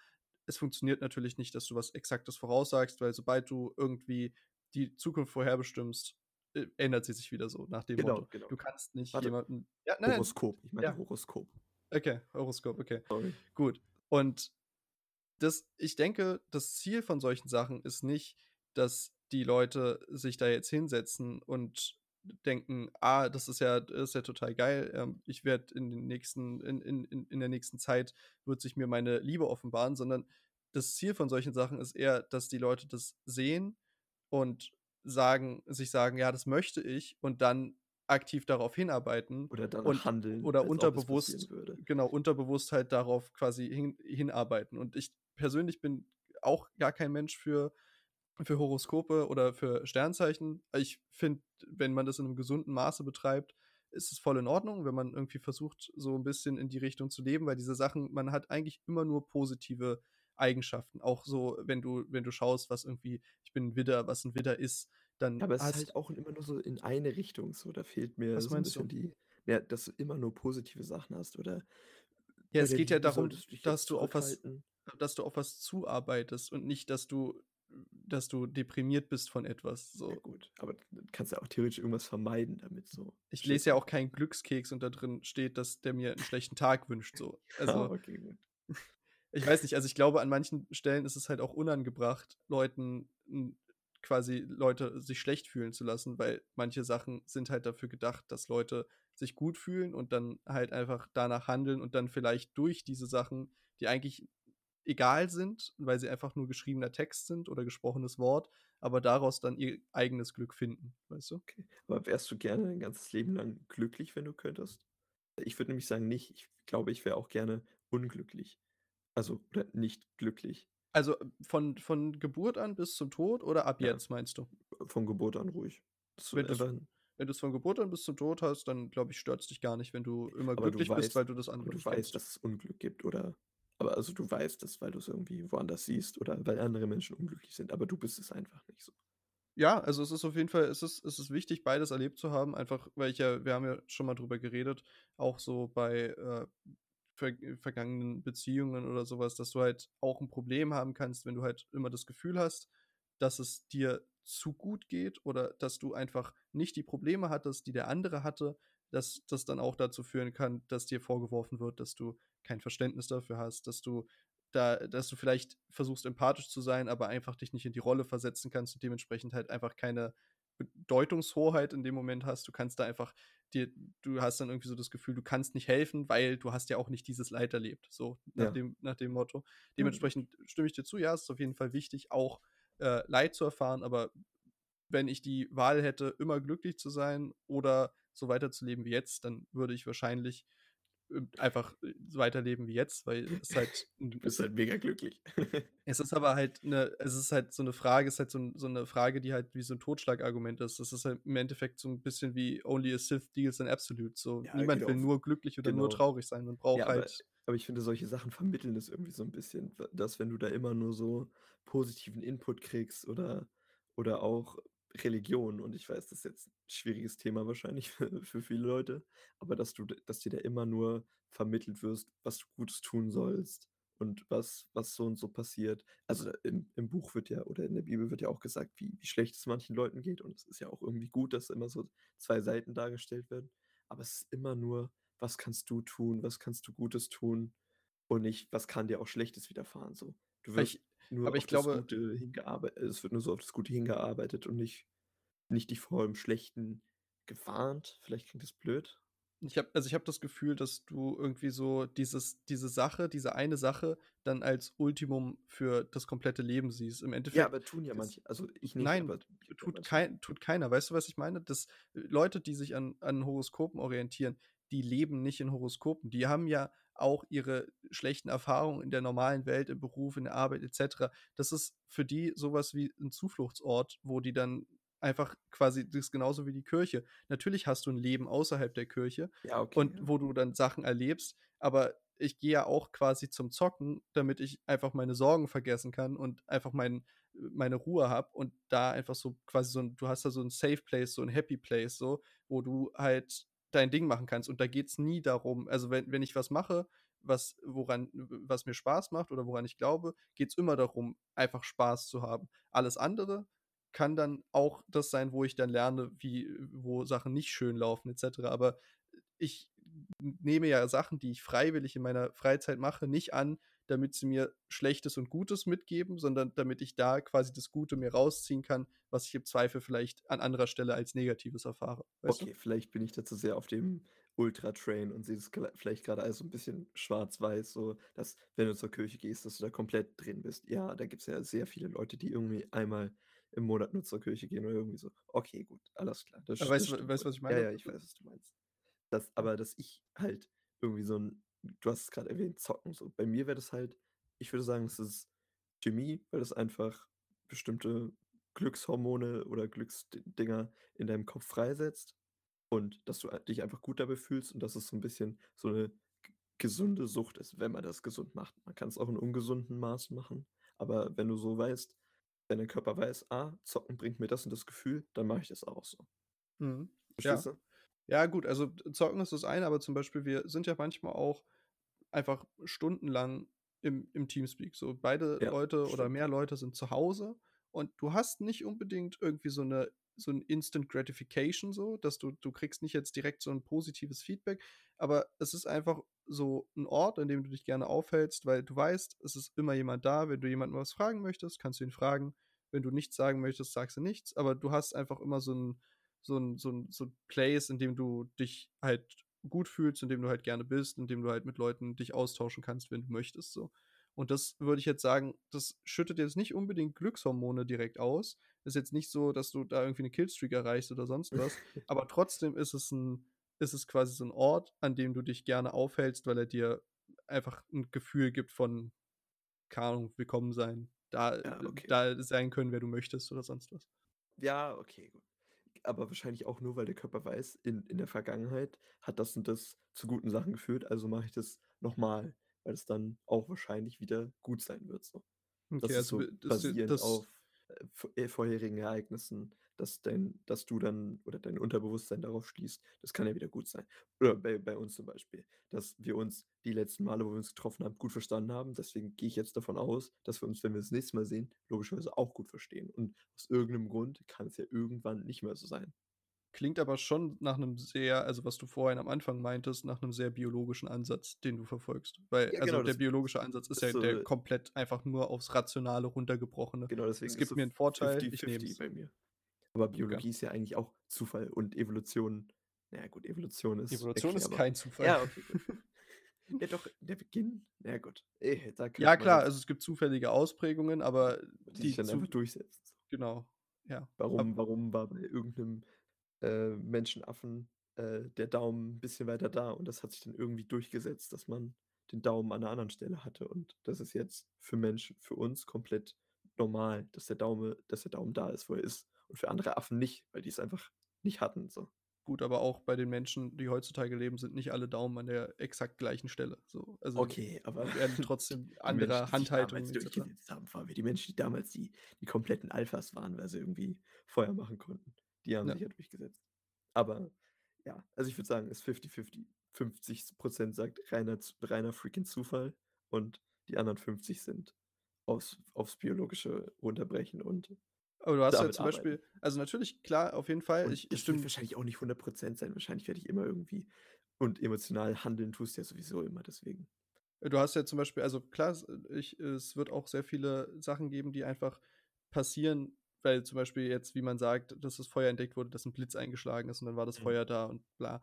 Es funktioniert natürlich nicht, dass du was Exaktes voraussagst, weil sobald du irgendwie die Zukunft vorherbestimmst, äh, ändert sie sich wieder so nach dem Genau, Motto. genau. Du kannst nicht Warte. jemanden ja, nein, Horoskop. Ich meinte ja, Horoskop. okay, Horoskop, okay. Sorry. Gut. Und das ich denke, das Ziel von solchen Sachen ist nicht, dass die Leute sich da jetzt hinsetzen und denken: „Ah, das ist ja das ist ja total geil. Ähm, ich werde in den nächsten in in in der nächsten Zeit wird sich mir meine Liebe offenbaren“, sondern das Ziel von solchen Sachen ist eher, dass die Leute das sehen und sagen sich sagen: „Ja, das möchte ich“, und dann aktiv darauf hinarbeiten Oder danach und handeln, oder unterbewusst würde. genau, unterbewusst halt darauf quasi hin hinarbeiten. Und ich persönlich bin auch gar kein Mensch für für Horoskope oder für Sternzeichen. Ich finde, wenn man das in 'nem gesunden Maße betreibt, ist es voll in Ordnung, wenn man irgendwie versucht, so 'n bisschen in die Richtung zu leben, weil diese Sachen man hat eigentlich immer nur positive Eigenschaften. Auch so, wenn du wenn du schaust, was irgendwie ich bin 'n Widder, was 'n Widder ist, dann Aber es ist halt auch immer nur so in eine Richtung so. Da fehlt mir Was so meinst du? bisschen die ja, dass du immer nur positive Sachen hast oder Ja, es geht ja darum, du dass du auf was dass du auf was zuarbeitest und nicht, dass du dass du deprimiert bist von etwas, Ja so. gut, aber d kannst ja auch theoretisch irgendwas vermeiden damit so. Ich lese ja du? auch keinen Glückskeks und da drin steht, dass der mir 'n schlechten Tag wünscht so. Ah, Also okay, gut. ich weiß nicht, also, ich glaube, an manchen Stellen ist es halt auch unangebracht, Leuten quasi Leute sich schlecht fühlen zu lassen, weil manche Sachen sind halt dafür gedacht, dass Leute sich gut fühlen und dann halt einfach danach handeln und dann vielleicht durch diese Sachen, die eigentlich egal sind, weil sie einfach nur geschriebener Text sind oder gesprochenes Wort, aber daraus dann ihr eigenes Glück finden, weißt du? Okay. Aber wärst du gerne dein ganzes Leben lang glücklich, wenn du könntest? Ich würde nämlich sagen, nicht. Ich glaube, ich wäre auch gerne unglücklich. Also oder nicht glücklich. Also, von von Geburt an bis zum Tod oder ab Ja. jetzt, meinst du? Von Geburt an ruhig. Wenn 'n wenn du's von Geburt an bis zum Tod hast, dann glaube ich, stört's dich gar nicht, wenn du immer Aber du glücklich bist, weil weißt du das andere du weißt, dass es Unglück gibt, oder aber also, du weißt das, weil du's irgendwie woanders siehst oder weil andere Menschen unglücklich sind, aber du bist es einfach nicht so. Ja, also, es ist auf jeden Fall es ist es ist wichtig, beides erlebt zu haben, einfach weil ich ja wir haben ja schon mal drüber geredet, auch so bei, äh, verg vergangenen Beziehungen oder so was, dass du halt auch 'n Problem haben kannst, wenn du halt immer das Gefühl hast, dass es dir zu gut geht oder dass du einfach nicht die Probleme hattest, die der andere hatte, dass das dann auch dazu führen kann, dass dir vorgeworfen wird, dass du kein Verständnis dafür hast, dass du da dass du vielleicht versuchst, empathisch zu sein, aber einfach dich nicht in die Rolle versetzen kannst und dementsprechend halt einfach keine Bedeutungshoheit in dem Moment hast. Du kannst da einfach dir du hast dann irgendwie so das Gefühl, du kannst nicht helfen, weil du hast ja auch nicht dieses Leid erlebt, so nach Ja. dem nach dem Motto. Dementsprechend stimme ich dir zu, ja, es ist auf jeden Fall wichtig, auch, äh, Leid zu erfahren, aber wenn ich die Wahl hätte, immer glücklich zu sein oder so weiterzuleben wie jetzt, dann würde ich wahrscheinlich, einfach, äh, so weiterleben wie jetzt, weil es halt Du bist halt mega glücklich. Es ist aber halt 'ne es ist halt so 'ne Frage ist halt so so 'ne Frage, die halt wie so 'n Totschlagargument ist. Das ist halt im Endeffekt so 'n bisschen wie „Only a Sith deals in absolutes“, so. Ja, Niemand genau. will nur glücklich oder nur Genau. traurig sein. Man braucht Ja, aber halt aber ich finde, solche Sachen vermitteln das irgendwie so 'n bisschen, dass wenn du da immer nur so positiven Input kriegst oder oder auch Religion und ich weiß, das ist jetzt 'n schwieriges Thema wahrscheinlich für für viele Leute, aber dass du dass dir da immer nur vermittelt wirst, was du Gutes tun sollst und was was so und so passiert. Also, im im Buch wird ja oder in der Bibel wird ja auch gesagt, wie wie schlecht es manchen Leuten geht und es ist ja auch irgendwie gut, dass immer so 2 Seiten dargestellt werden, aber es ist immer nur was kannst du tun, was kannst du Gutes tun und nicht, was kann dir auch Schlechtes widerfahren, so. Du wirst nur aber ich glaube Gute hingearbeitet es wird nur so auf das Gute hingearbeitet und nicht nicht dich vor dem Schlechten gewarnt. Vielleicht klingt das blöd. Ich habe also, ich habe das Gefühl, dass du irgendwie so dieses diese Sache diese eine Sache dann als Ultimum für das komplette Leben siehst. Im Ja, Endeffekt aber tun ja manche. Also, ich nicht, nein, aber ja tut manche. kei tut keiner. Weißt du, was ich meine? Das Leute, die sich an an Horoskopen orientieren, die leben nicht in Horoskopen. Die haben ja auch ihre schlechten Erfahrungen in der normalen Welt, im Beruf, in der Arbeit et cetera. Das ist für die so was wie 'n Zufluchtsort, wo die dann einfach quasi das ist genauso wie die Kirche. Natürlich hast du 'n Leben außerhalb der Kirche Ja, okay, und ja. wo du dann Sachen erlebst, aber ich gehe ja auch quasi zum Zocken, damit ich einfach meine Sorgen vergessen kann und einfach mein meine Ruhe habe und da einfach so quasi so 'n du hast da so 'n Safe Place, so 'n Happy Place so, wo du halt dein Ding machen kannst. Und da geht's nie darum also, wenn wenn ich was mache, was woran was mir Spaß macht oder woran ich glaube, geht's immer darum, einfach Spaß zu haben. Alles andere kann dann auch das sein, wo ich dann lerne, wie wo Sachen nicht schön laufen et cetera. Aber ich nehme ja Sachen, die ich freiwillig in meiner Freizeit mache, nicht an, damit sie mir Schlechtes und Gutes mitgeben, sondern damit ich da quasi das Gute mir rausziehen kann, was ich im Zweifel vielleicht an anderer Stelle als Negatives erfahre, weißt du? Okay, vielleicht bin ich da zu sehr auf dem Ultra-Train und sehe das gl vielleicht grade alles so 'n bisschen schwarz-weiß, so, dass, wenn du zur Kirche gehst, dass du da komplett drin bist. Ja, da gibt's ja sehr viele Leute, die irgendwie einmal im Monat nur zur Kirche gehen oder irgendwie so. Okay, gut, alles klar. Das weißt du weißt was ich Ja, meine? ja, ich weiß, was du meinst. Das aber dass ich halt irgendwie so 'n du hast es grad erwähnt, zocken so. Bei mir wäre das halt ich würde sagen, es ist Chemie, weil das einfach bestimmte Glückshormone oder Glücksd Dinger in deinem Kopf freisetzt und dass du, äh, dich einfach gut dabei fühlst und dass es so 'n bisschen so 'ne g gesunde Sucht ist, wenn man das gesund macht. Man kann's auch in ungesunden Maßen machen, aber wenn du so weißt wenn dein Körper weiß: „Ah, Zocken bringt mir das und das Gefühl“, dann mache ich das auch so. Mhm. Verstehst Ja. du? Ja gut, also, Zocken ist das eine, aber zum Beispiel wir sind ja manchmal auch einfach stundenlang im im Teamspeak. So beide Ja, Leute oder stimmt. mehr Leute sind zu Hause und du hast nicht unbedingt irgendwie so 'ne so 'n Instant Gratification so, dass du du kriegst nicht jetzt direkt so 'n positives Feedback, aber es ist einfach so 'n Ort, an dem du dich gerne aufhältst, weil du weißt, es ist immer jemand da. Wenn du jemanden was fragen möchtest, kannst du ihn fragen. Wenn du nichts sagen möchtest, sagst du nichts, aber du hast einfach immer so 'n so 'n so 'n so 'n Place, in dem du dich halt gut fühlst, in dem du halt gerne bist, in dem du halt mit Leuten dich austauschen kannst, wenn du möchtest so. Und das würde ich jetzt sagen, das schüttet jetzt nicht unbedingt Glückshormone direkt aus. Ist jetzt nicht so, dass du da irgendwie 'ne Killstreak erreichst oder sonst was, aber trotzdem ist es 'n ist es quasi so 'n Ort, an dem du dich gerne aufhältst, weil er dir einfach 'n Gefühl gibt von, keine Ahnung, willkommen sein, da Ja, okay. da sein können, wer du möchtest oder sonst was. Ja, okay, gut. Aber wahrscheinlich auch nur, weil der Körper weiß, in in der Vergangenheit hat das und das zu guten Sachen geführt, also mache ich das noch mal, weil es dann auch wahrscheinlich wieder gut sein wird so. Okay, Das ist also so w das basierend das auf, äh, äh, vorherigen Ereignissen, dass dein dass du dann oder dein Unterbewusstsein darauf schließt, das kann ja wieder gut sein. Oder bei bei uns zum Beispiel, dass wir uns die letzten Male, wo wir uns getroffen haben, gut verstanden haben. Deswegen gehe ich jetzt davon aus, dass wir uns, wenn wir das nächste Mal sehen, logischerweise auch gut verstehen. Und aus irgend 'nem Grund kann es ja irgendwann nicht mehr so sein. Klingt aber schon nach 'nem sehr also, was du vorhin am Anfang meintest, nach 'nem sehr biologischen Ansatz, den du verfolgst. Weil Ja, also, genau, der das biologische Ansatz ist ist ja der so komplett einfach nur aufs Rationale runtergebrochene. Genau, Es deswegen ist gibt so mir 'n Vorteil, ich nehme 50-50 es. bei mir. Aber. Biologie ist ja eigentlich auch Zufall und Evolution na ja gut, Evolution ist Evolution ist kein Zufall. Ja, okay, gut. Ja doch, der Beginn na ja gut, da Ja klar, also, es gibt zufällige Ausprägungen, aber die sich die dann zu einfach durchsetzen genau, ja. Warum warum war bei irgend 'nem, äh, Menschenaffen, äh, der Daumen 'n bisschen weiter da und das hat sich dann irgendwie durchgesetzt, dass man den Daumen an 'ner anderen Stelle hatte und das ist jetzt für Menschen für uns komplett normal, dass der Daume dass der Daumen da ist, wo er ist und für andere Affen nicht, weil die's einfach nicht hatten, so. Gut, aber auch bei den Menschen, die heutzutage leben, sind nicht alle Daumen an der exakt gleichen Stelle, so. Also, Okay, aber werden die trotzdem die andere die Handhaltungen durchgesetzt haben, vor allem die Menschen, die damals die die kompletten Alphas waren, weil sie irgendwie Feuer machen konnten, die haben Ja. sich ja durchgesetzt. Aber ja, also, ich würde sagen, ist 50-50. 50 % sagt reiner reiner freaking Zufall und die anderen 50 sind aufs aufs Biologische runterbrechen und Aber du hast ja zum arbeiten. Beispiel also, natürlich, klar, auf jeden Fall, Und ich ich stimme wahrscheinlich auch nicht 100 % sein. Wahrscheinlich werde ich immer irgendwie Und emotional handeln tust du ja sowieso immer, deswegen. Du hast ja zum Beispiel, also klar, es, ich, es wird auch sehr viele Sachen geben, die einfach passieren, weil zum Beispiel jetzt, wie man sagt, dass das Feuer entdeckt wurde, dass ein Blitz eingeschlagen ist und dann war das Mhm. Feuer da und bla.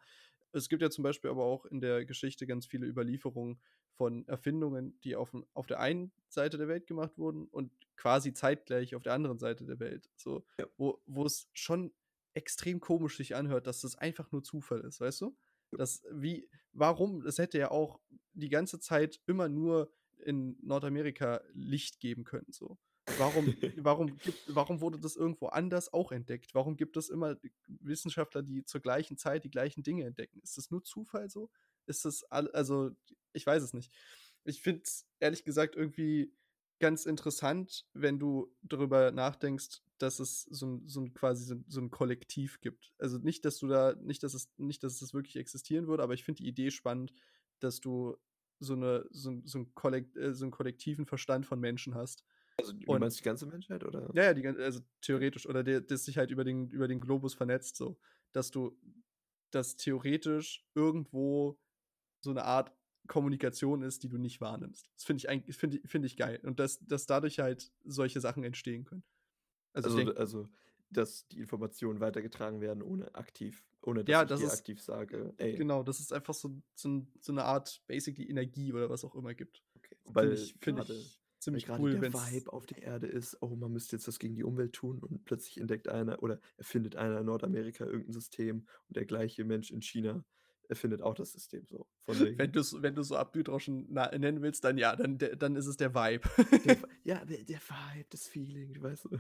Es gibt ja zum Beispiel aber auch in der Geschichte ganz viele Überlieferungen von Erfindungen, die auf, auf der einen Seite der Welt gemacht wurden und quasi zeitgleich auf der anderen Seite der Welt. So, Ja. wo, es schon extrem komisch sich anhört, dass das einfach nur Zufall ist, weißt du? Das, wie, warum? Es hätte ja auch die ganze Zeit immer nur in Nordamerika Licht geben können, so. Warum, warum, gibt, warum wurde das irgendwo anders auch entdeckt? Warum gibt es immer Wissenschaftler, die zur gleichen Zeit die gleichen Dinge entdecken? Ist das nur Zufall so? Ist das, all, also, ich weiß es nicht. Ich finde es ehrlich gesagt irgendwie ganz interessant, wenn du darüber nachdenkst, dass es so ein, so ein quasi so ein, so ein, Kollektiv gibt. Also nicht, dass du da, nicht, dass es, nicht, dass es wirklich existieren würde, aber ich finde die Idee spannend, dass du so eine, so, so, ein Kollekt, äh, so einen kollektiven Verstand von Menschen hast. Also du meinst die ganze Menschheit, oder? Ja, ja, die, also theoretisch, oder der, das sich halt über den, über den Globus vernetzt, so, dass du, dass theoretisch irgendwo so eine Art Kommunikation ist, die du nicht wahrnimmst. Das finde ich eigentlich, finde find ich geil. Und dass, dass dadurch halt solche Sachen entstehen können. Also, also, denk, also, dass die Informationen weitergetragen werden, ohne aktiv, ohne dass ja, ich das ist, aktiv sage, ey. Genau, dass es einfach so, so, so eine Art basically Energie oder was auch immer gibt. Okay. Finde ich, find ich ziemlich weil cool, wenn der Vibe auf der Erde ist, oh, man müsste jetzt was gegen die Umwelt tun und plötzlich entdeckt einer oder erfindet einer in Nordamerika irgendein System und der gleiche Mensch in China erfindet auch das System so. wenn du wenn du so Abdüdroschen nennen willst, dann ja, dann, dann ist es der Vibe. Der, ja, der, der Vibe, das Feeling, weißt du.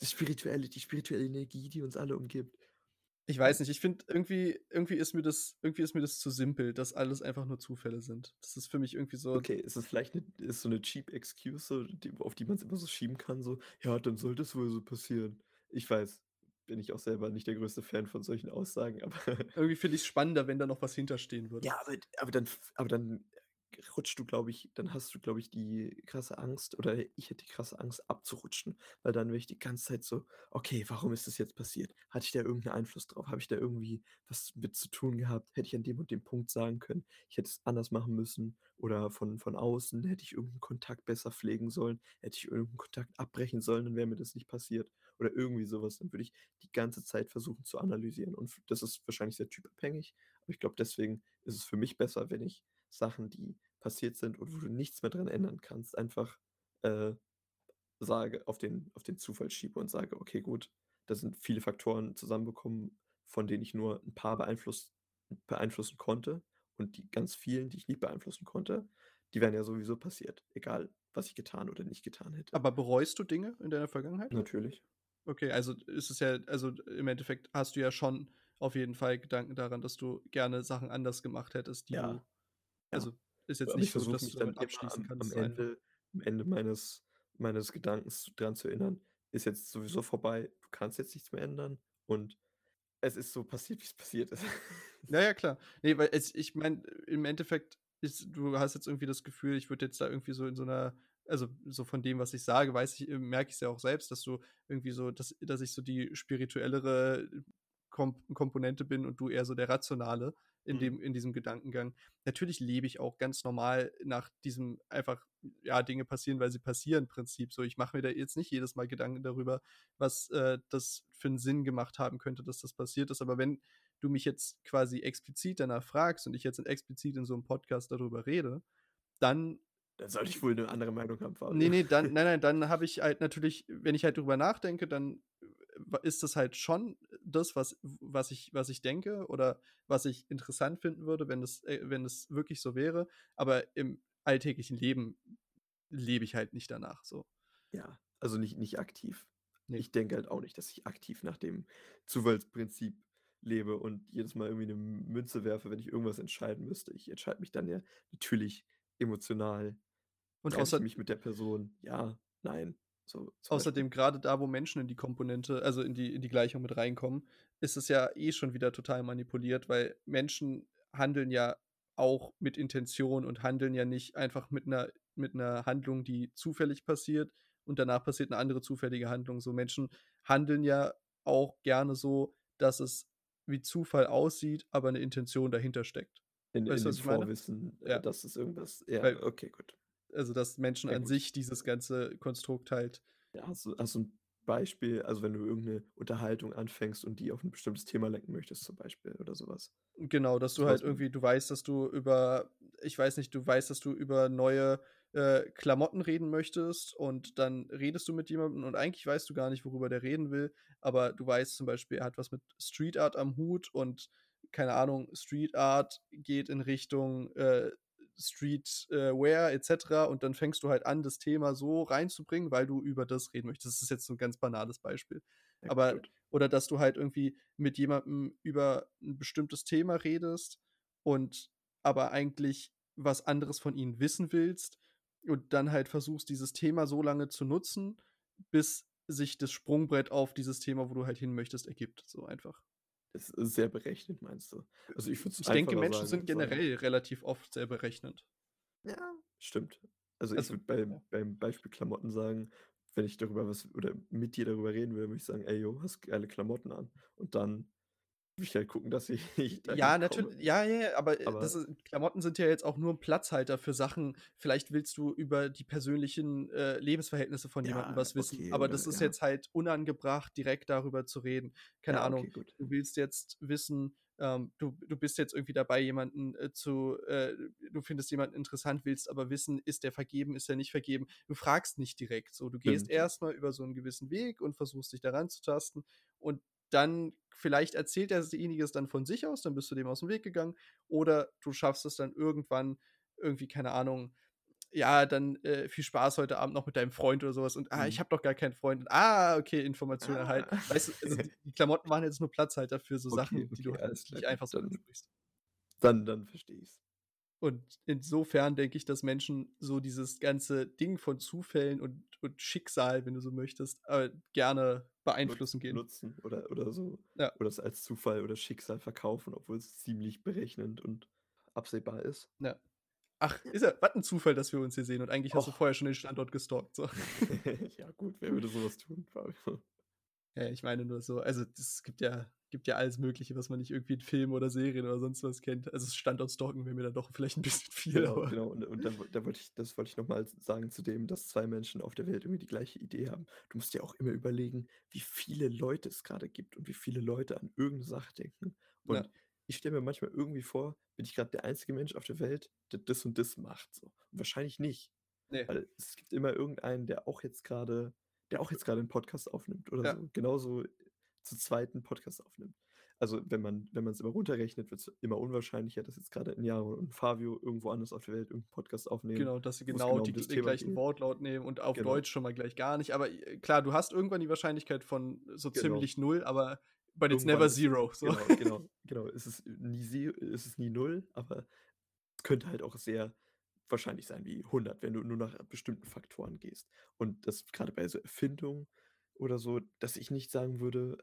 Die spirituelle, die spirituelle Energie, die uns alle umgibt. Ich weiß nicht, ich finde irgendwie, irgendwie ist mir das, irgendwie ist mir das zu simpel, dass alles einfach nur Zufälle sind. Das ist für mich irgendwie so. Okay, ist es vielleicht eine, ist so eine cheap Excuse, auf die man es immer so schieben kann, so, ja, dann sollte es wohl so passieren. Ich weiß, bin ich auch selber nicht der größte Fan von solchen Aussagen, aber. Irgendwie finde ich es spannender, wenn da noch was hinterstehen würde. Ja, aber, aber dann, aber dann rutschst du, glaube ich, dann hast du, glaube ich, die krasse Angst, oder ich hätte die krasse Angst abzurutschen, weil dann wäre ich die ganze Zeit so, okay, warum ist das jetzt passiert? Hatte ich da irgendeinen Einfluss drauf? Habe ich da irgendwie was mit zu tun gehabt? Hätte ich an dem und dem Punkt sagen können, ich hätte es anders machen müssen? Oder von, von außen hätte ich irgendeinen Kontakt besser pflegen sollen? Hätte ich irgendeinen Kontakt abbrechen sollen, dann wäre mir das nicht passiert. Oder irgendwie sowas. Dann würde ich die ganze Zeit versuchen zu analysieren. Und das ist wahrscheinlich sehr typabhängig. Aber ich glaube, deswegen ist es für mich besser, wenn ich Sachen, die passiert sind und wo du nichts mehr dran ändern kannst, einfach äh, sage, auf den, auf den Zufall schiebe und sage, okay, gut, da sind viele Faktoren zusammenbekommen, von denen ich nur ein paar beeinfluss, beeinflussen konnte. Und die ganz vielen, die ich nicht beeinflussen konnte, die wären ja sowieso passiert, egal was ich getan oder nicht getan hätte. Aber bereust du Dinge in deiner Vergangenheit? Natürlich. Okay, also ist es ja, also im Endeffekt hast du ja schon auf jeden Fall Gedanken daran, dass du gerne Sachen anders gemacht hättest, die ja. du. Also ist jetzt Aber nicht ich so, dass dann damit abschließen am, kannst. am Ende, am Ende meines, meines Gedankens dran zu erinnern, ist jetzt sowieso vorbei, du kannst jetzt nichts mehr ändern und es ist so passiert, wie es passiert ist. Ja, ja, klar. Nee, weil es, ich meine, im Endeffekt ist, du hast jetzt irgendwie das Gefühl, ich würde jetzt da irgendwie so in so einer, also so von dem, was ich sage, weiß ich, merke ich es ja auch selbst, dass du irgendwie so, dass, dass ich so die spirituellere Kom Komponente bin und du eher so der rationale in, Mhm. dem, in diesem Gedankengang. Natürlich lebe ich auch ganz normal nach diesem einfach, ja, Dinge passieren, weil sie passieren Prinzip. So, ich mache mir da jetzt nicht jedes Mal Gedanken darüber, was äh, das für einen Sinn gemacht haben könnte, dass das passiert ist. Aber wenn du mich jetzt quasi explizit danach fragst und ich jetzt explizit in so einem Podcast darüber rede, dann Dann sollte ich wohl eine andere Meinung haben, Fabio. Nee, nee, dann, nein, nein, dann habe ich halt natürlich, wenn ich halt drüber nachdenke, dann ist das halt schon das, was, was, ich, was ich denke oder was ich interessant finden würde, wenn es äh, wenn wirklich so wäre. Aber im alltäglichen Leben lebe ich halt nicht danach so. Ja, also nicht, nicht aktiv. Nee. Ich denke halt auch nicht, dass ich aktiv nach dem Zufallsprinzip lebe und jedes Mal irgendwie eine Münze werfe, wenn ich irgendwas entscheiden müsste. Ich entscheide mich dann ja natürlich emotional. Und außer, mich mit der Person, ja, nein. So, außerdem, gerade da, wo Menschen in die Komponente, also in die, in die Gleichung mit reinkommen, ist es ja eh schon wieder total manipuliert, weil Menschen handeln ja auch mit Intention und handeln ja nicht einfach mit einer, mit einer Handlung, die zufällig passiert und danach passiert eine andere zufällige Handlung. So Menschen handeln ja auch gerne so, dass es wie Zufall aussieht, aber eine Intention dahinter steckt. In Weißt in dem? Vorwissen, äh, Ja. dass es irgendwas ja, Weil okay, gut. Also, dass Menschen Ja, an sich dieses ganze Konstrukt halt Ja, hast du hast du 'n Beispiel, also, wenn du irgend 'ne Unterhaltung anfängst und die auf 'n bestimmtes Thema lenken möchtest zum Beispiel oder so was? Genau, dass du So halt irgendwie du weißt, dass du über ich weiß nicht, du weißt, dass du über neue, äh, Klamotten reden möchtest und dann redest du mit jemandem und eigentlich weißt du gar nicht, worüber der reden will, aber du weißt zum Beispiel, er hat was mit Street Art am Hut und keine Ahnung, Street Art geht in Richtung, äh, Street äh, Wear et cetera und dann fängst du halt an, das Thema so reinzubringen, weil du über das reden möchtest. Das ist jetzt so 'n ganz banales Beispiel. Ja, Aber gut. oder dass du halt irgendwie mit jemandem über 'n bestimmtes Thema redest und aber eigentlich was anderes von ihm wissen willst und dann halt versuchst, dieses Thema so lange zu nutzen, bis sich das Sprungbrett auf dieses Thema, wo du halt hin möchtest, ergibt, so einfach. Es ist sehr berechnet, meinst du? Also, ich würde Ich denke, Menschen sagen sind und sagen generell relativ oft sehr berechnend. Ja, stimmt. Also, ich Also, würde beim ja. beim Beispiel Klamotten sagen, wenn ich darüber was oder mit dir darüber reden will, würde ich sagen: „Ey, jo, hast geile Klamotten an.“ Und dann würde ich halt gucken, dass ich dahin Ja, natür komme. ja, ja, aber, äh, das Aber ist Klamotten sind ja jetzt auch nur 'n Platzhalter für Sachen. Vielleicht willst du über die persönlichen, äh, Lebensverhältnisse von jemandem Ja, was wissen, okay, aber das ist ja. jetzt halt unangebracht, direkt darüber zu reden. Keine okay, Ahnung, gut. du willst jetzt wissen, ähm, du du bist jetzt irgendwie dabei, jemanden, äh, zu äh, du findest jemanden interessant, willst aber wissen, ist der vergeben, ist er nicht vergeben? Du fragst nicht direkt so. Du gehst Stimmt, ja. erst mal über so 'n gewissen Weg und versuchst dich da ranzutasten und dann vielleicht erzählt derjenige es dann von sich aus, dann bist du dem aus'm Weg gegangen oder du schaffst es dann irgendwann irgendwie, keine Ahnung: „Ja, dann, äh, viel Spaß heute Abend noch mit deinem Freund“ oder so was und: „Ah, ich Mhm. habe doch gar keinen Freund.“ Ah, okay, Information Ah. erhalten. Weißt du, also, die die Klamotten waren jetzt nur Platzhalter für so Okay, Sachen, die du halt nicht einfach so ansprichst. dann dann verstehe ich's. Und insofern denke ich, dass Menschen so dieses ganze Ding von Zufällen und und Schicksal, wenn du so möchtest, äh, gerne beeinflussen gehen. nutzen oder oder so Ja. oder es als Zufall oder Schicksal verkaufen, obwohl's ziemlich berechnend und absehbar ist. Ja. Ach, ist ja was 'n Zufall, dass wir uns hier sehen und eigentlich hast du Och. vorher schon den Standort gestalkt, so. Ja gut, wer würde so was tun, Fabio? Ja, ich meine nur so also, das gibt ja gibt ja alles Mögliche, was man nicht irgendwie in Filmen oder Serien oder sonst was kennt. Also, Standort stalken wäre mir dann doch vielleicht 'n bisschen viel, Genau, aber genau. Und und da woll da wollte ich das wollte ich noch mal sagen zu dem, dass 2 Menschen auf der Welt irgendwie die gleiche Idee haben. Du musst dir auch immer überlegen, wie viele Leute es grade gibt und wie viele Leute an irgend 'ne Sache denken. Ja. Und ich stelle mir manchmal irgendwie vor, bin ich grad der einzige Mensch auf der Welt, der das und das macht so. Und wahrscheinlich nicht, Ne. weil es gibt immer irgendeinen, der auch jetzt grade der auch jetzt grade 'n Podcast aufnimmt oder Ja. so, genauso zu zweit 'n Podcast aufnimmt. Also, wenn man wenn man's immer runterrechnet, wird's immer unwahrscheinlicher, dass jetzt grade 'n Jaro und Fabio irgendwo anders auf der Welt irgend 'n Podcast aufnehmen, Genau, dass sie genau genau um die das den gleichen geht. Wortlaut nehmen und auf Genau. Deutsch schon mal gleich gar nicht. Aber, äh, klar, du hast irgendwann die Wahrscheinlichkeit von so Genau. ziemlich 0, aber but it's Irgendwann never 0, so. genau, genau, genau. Es ist nie sie es ist nie 0, aber es könnte halt auch sehr wahrscheinlich sein wie 100, wenn du nur nach bestimmten Faktoren gehst. Und das grade bei so Erfindungen oder so, dass ich nicht sagen würde,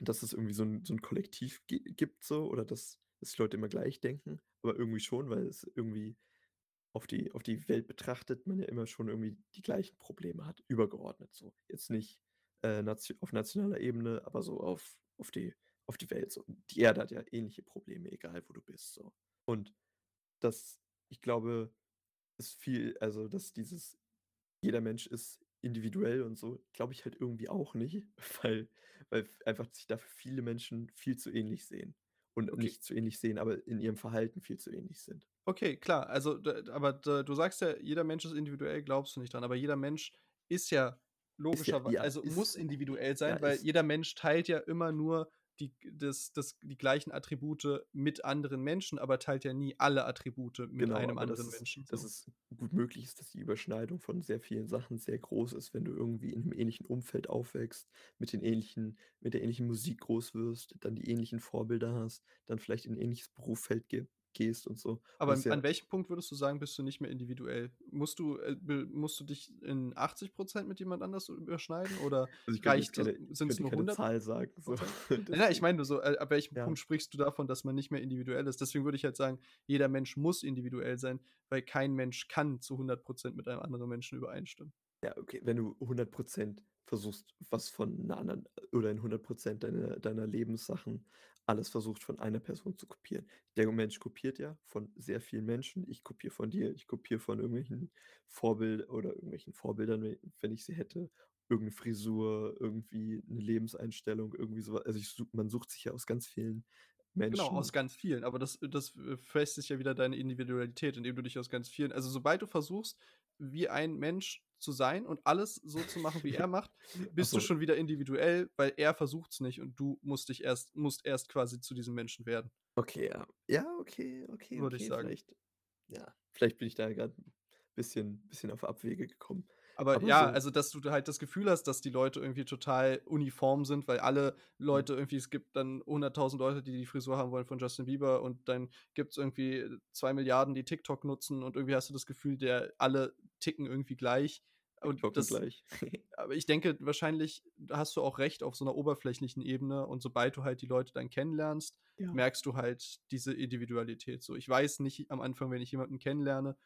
äh, dass es irgendwie so 'n so 'n Kollektiv gi gibt so oder dass dass Leute immer gleich denken, aber irgendwie schon, weil es irgendwie auf die auf die Welt betrachtet man ja immer schon irgendwie die gleichen Probleme hat, übergeordnet so. Jetzt nicht, äh, natio auf nationaler Ebene, aber so auf auf die auf die Welt so. Die Erde hat ja ähnliche Probleme, egal wo du bist so. Und dass ich glaube, es viel also, dass dieses jeder Mensch ist individuell und so, glaube ich halt irgendwie auch nicht, weil weil einfach sich dafür viele Menschen viel zu ähnlich sehen. Und Okay. nicht zu ähnlich sehen, aber in ihrem Verhalten viel zu ähnlich sind. Okay, klar. Also, aber du sagst ja, jeder Mensch ist individuell, glaubst du nicht dran. Aber jeder Mensch ist ja Ist ja ja, also, ist muss individuell sein, ja, weil jeder Mensch teilt ja immer nur die das das die gleichen Attribute mit anderen Menschen, aber teilt ja nie alle Attribute mit Genau, einem aber das anderen ist Menschen, dass es gut möglich ist, dass die Überschneidung von sehr vielen Sachen sehr groß ist, wenn du irgendwie in 'nem ähnlichen Umfeld aufwächst, mit den ähnlichen mit der ähnlichen Musik groß wirst, dann die ähnlichen Vorbilder hast, dann vielleicht in 'n ähnliches Berufsfeld ge gehst und so. Aber an ja an welchem Punkt würdest du sagen, bist du nicht mehr individuell? Musst du äh, musst du dich in 80 % mit jemand anders überschneiden oder Also, reicht sind's könnte nur keine 100 Zahl sagen, so. Nein, ich meine nur so, äh, ab welchem Ja. Punkt sprichst du davon, dass man nicht mehr individuell ist? Deswegen würde ich halt sagen, jeder Mensch muss individuell sein, weil kein Mensch kann zu 100 % mit einem anderen Menschen übereinstimmen. Ja, okay, wenn du 100 % versuchst, was von 'ner anderen oder in 100 % deiner deiner Lebenssachen alles versucht, von einer Person zu kopieren. Der Mensch kopiert ja von sehr vielen Menschen. Ich kopiere von dir, ich kopiere von irgendwelchen Vorbild oder irgendwelchen Vorbildern, we wenn ich sie hätte, irgend 'ne Frisur, irgendwie 'ne Lebenseinstellung, irgendwie so wa also, ich man sucht sich ja aus ganz vielen Genau, aus Menschen ganz vielen, aber das das, äh, festigt ja wieder deine Individualität, indem du dich aus ganz vielen also, sobald du versuchst, wie ein Mensch zu sein und alles so zu machen, wie er macht, Ach bist du so. schon wieder individuell, weil er versucht's nicht und du musst dich erst musst erst quasi zu diesem Menschen werden. Okay, ja. Ja, okay, okay, Würde ich okay, sagen. vielleicht ja, vielleicht bin ich da grad 'n bisschen bisschen auf Abwege gekommen. Aber Aber ja, so also, dass du halt das Gefühl hast, dass die Leute irgendwie total uniform sind, weil alle Mhm. Leute irgendwie es gibt dann 100.000 Leute, die die Frisur haben wollen von Justin Bieber und dann gibt's irgendwie 2.000.000.000, die TikTok nutzen und irgendwie hast du das Gefühl, der alle ticken irgendwie gleich. Und das gleich. aber ich denke, wahrscheinlich hast du auch recht auf so 'ner oberflächlichen Ebene und sobald du halt die Leute dann kennenlernst, Ja. merkst du halt diese Individualität so. Ich weiß nicht am Anfang, wenn ich jemanden kennenlerne,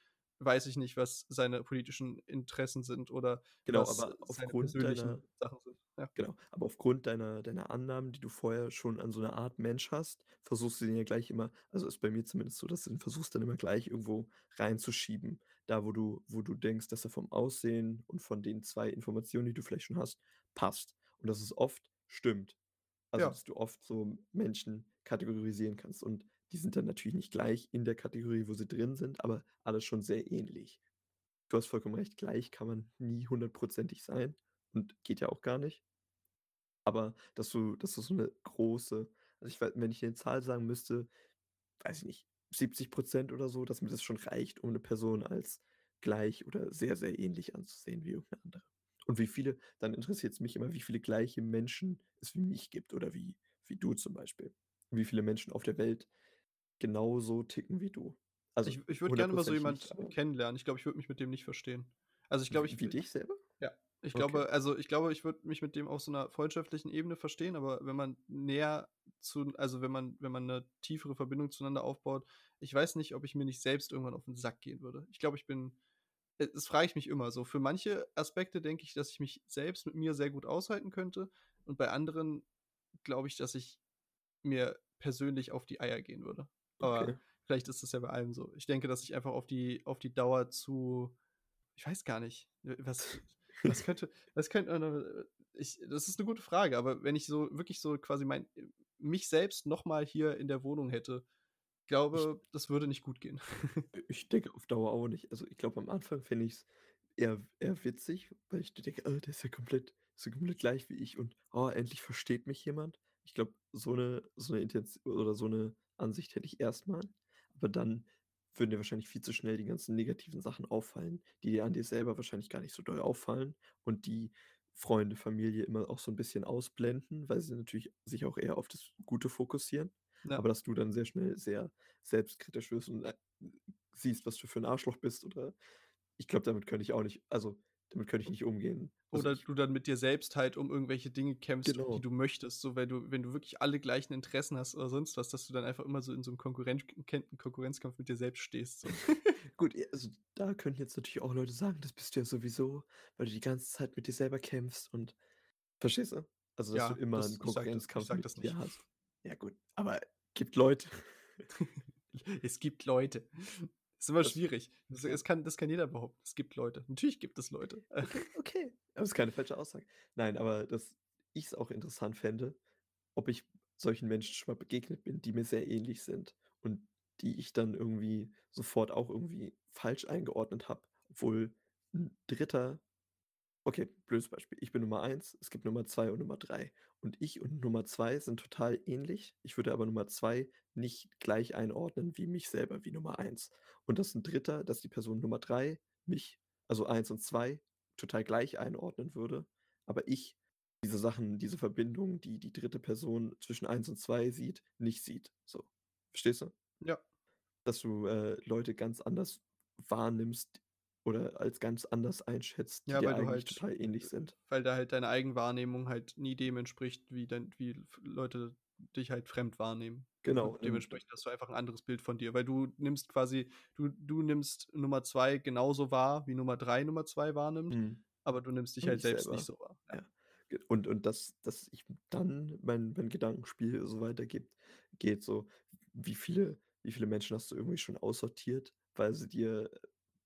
weiß ich nicht, was seine politischen Interessen sind oder Genau, was aber seine aufgrund deiner Sachen sind, ja. genau, aber aufgrund deiner deiner Annahmen, die du vorher schon an so 'ne Art Mensch hast, versuchst du den ja gleich immer also, ist bei mir zumindest so, dass du den versuchst dann immer gleich irgendwo reinzuschieben. Da, wo du wo du denkst, dass er vom Aussehen und von den 2 Informationen, die du vielleicht schon hast, passt. Und dass es oft stimmt. Also, Ja. dass du oft so Menschen kategorisieren kannst und die sind dann natürlich nicht gleich in der Kategorie, wo sie drin sind, aber alle schon sehr ähnlich. Du hast vollkommen recht, gleich kann man nie hundertprozentig sein und geht ja auch gar nicht. Aber dass du dass du so 'ne große also, ich wei wenn ich dir 'ne Zahl sagen müsste, weiß ich nicht, 70 % oder so, dass mir das schon reicht, um 'ne Person als gleich oder sehr, sehr ähnlich anzusehen wie irgend 'ne andere. Und wie viele dann interessiert's mich immer, wie viele gleiche Menschen es wie mich gibt oder wie wie du zum Beispiel. Wie viele Menschen auf der Welt genauso ticken wie du. Also, Ich ich würde gerne mal so hundertprozentig nicht, jemand aber kennenlernen. Ich glaube, ich würde mich mit dem nicht verstehen. Also, ich glaube, ich wie dich selber? ja, ich Okay. glaube also, ich glaube, ich würde mich mit dem auf so 'ner freundschaftlichen Ebene verstehen, aber wenn man näher zu also, wenn man wenn man 'ne tiefere Verbindung zueinander aufbaut ich weiß nicht, ob ich mir nicht selbst irgendwann auf 'n Sack gehen würde. Ich glaube, ich bin äh, das frage ich mich immer so. Für manche Aspekte denke ich, dass ich mich selbst mit mir sehr gut aushalten könnte und bei anderen glaube ich, dass ich mir persönlich auf die Eier gehen würde. Aber Okay. vielleicht ist das ja bei allem so. Ich denke, dass ich einfach auf die auf die Dauer zu ich weiß gar nicht, was was könnte was könnte ich das ist 'ne gute Frage, aber wenn ich so wirklich so quasi mein mich selbst noch mal hier in der Wohnung hätte, Ich glaube, das würde nicht gut gehen. Ich denke auf Dauer auch nicht. Also, ich glaube, am Anfang fände ich's eher eher witzig, weil ich denke: „Oh, der ist ja komplett ist ja komplett gleich wie ich und, oh, endlich versteht mich jemand.“ Ich glaube, so 'ne so 'ne Intentio oder so 'ne Ansicht hätte ich erst mal. Aber dann würden dir wahrscheinlich viel zu schnell die ganzen negativen Sachen auffallen, die dir an dir selber wahrscheinlich gar nicht so doll auffallen und die Freunde, Familie immer auch so 'n bisschen ausblenden, weil sie natürlich sich auch eher auf das Gute fokussieren. Ja. Aber dass du dann sehr schnell sehr selbstkritisch wirst und, äh, siehst, was du für 'n Arschloch bist oder ich glaube, damit könnte ich auch nicht also, damit könnte ich nicht umgehen. Also, Oder du dann mit dir selbst halt um irgendwelche Dinge kämpfst, die Genau. du möchtest, so, weil du wenn du wirklich alle gleichen Interessen hast oder sonst was, dass du dann einfach immer so in so 'nem Konkurrenz Konkurrenzkampf mit dir selbst stehst, so. Gut, also, da könnten jetzt natürlich auch Leute sagen: „Das bist du ja sowieso, weil du die ganze Zeit mit dir selber kämpfst und“ verstehst du? Also, dass du Ja, immer 'n das ich sage das ich Konkurrenzkampf mit das nicht. hast. Ja gut, aber gibt Leute Es gibt Leute. Ist immer Das schwierig. Das ja. es kann das kann jeder behaupten. Es gibt Leute. Natürlich gibt es Leute. Okay, okay. Aber ist keine falsche Aussage. Nein, aber dass ich's auch interessant fände, ob ich solchen Menschen schon mal begegnet bin, die mir sehr ähnlich sind und die ich dann irgendwie sofort auch irgendwie falsch eingeordnet habe, obwohl 'n Dritter okay, blödes Beispiel. Ich bin Nummer 1, es gibt Nummer 2 und Nummer 3 und ich und Nummer 2 sind total ähnlich. Ich würde aber Nummer 2 nicht gleich einordnen wie mich selber, wie Nummer 1. Und dass 'n Dritter dass die Person Nummer 3 mich, also 1 und 2, total gleich einordnen würde, aber ich diese Sachen, diese Verbindung, die die 3. Person zwischen 1 und 2 sieht, nicht sieht, so. Verstehst du? Ja. Dass du, äh, Leute ganz anders wahrnimmst oder als ganz anders einschätzt, die Ja, dir weil du eigentlich halt total ähnlich sind. weil da halt deine Eigenwahrnehmung halt nie dem entspricht, wie dein wie Leute dich halt fremd wahrnehmen. Genau, Und dementsprechend hast du einfach 'n anderes Bild von dir, weil du nimmst quasi du du nimmst Nummer 2 genauso wahr, wie Nummer 3 Nummer 2 wahrnimmt, Mhm. aber du nimmst dich Und halt selbst selber. nicht so wahr. Ja. Ja. Und und dass dass ich dann mein mein Gedankenspiel so weitergibt geht so, wie viele wie viele Menschen hast du irgendwie schon aussortiert, weil sie dir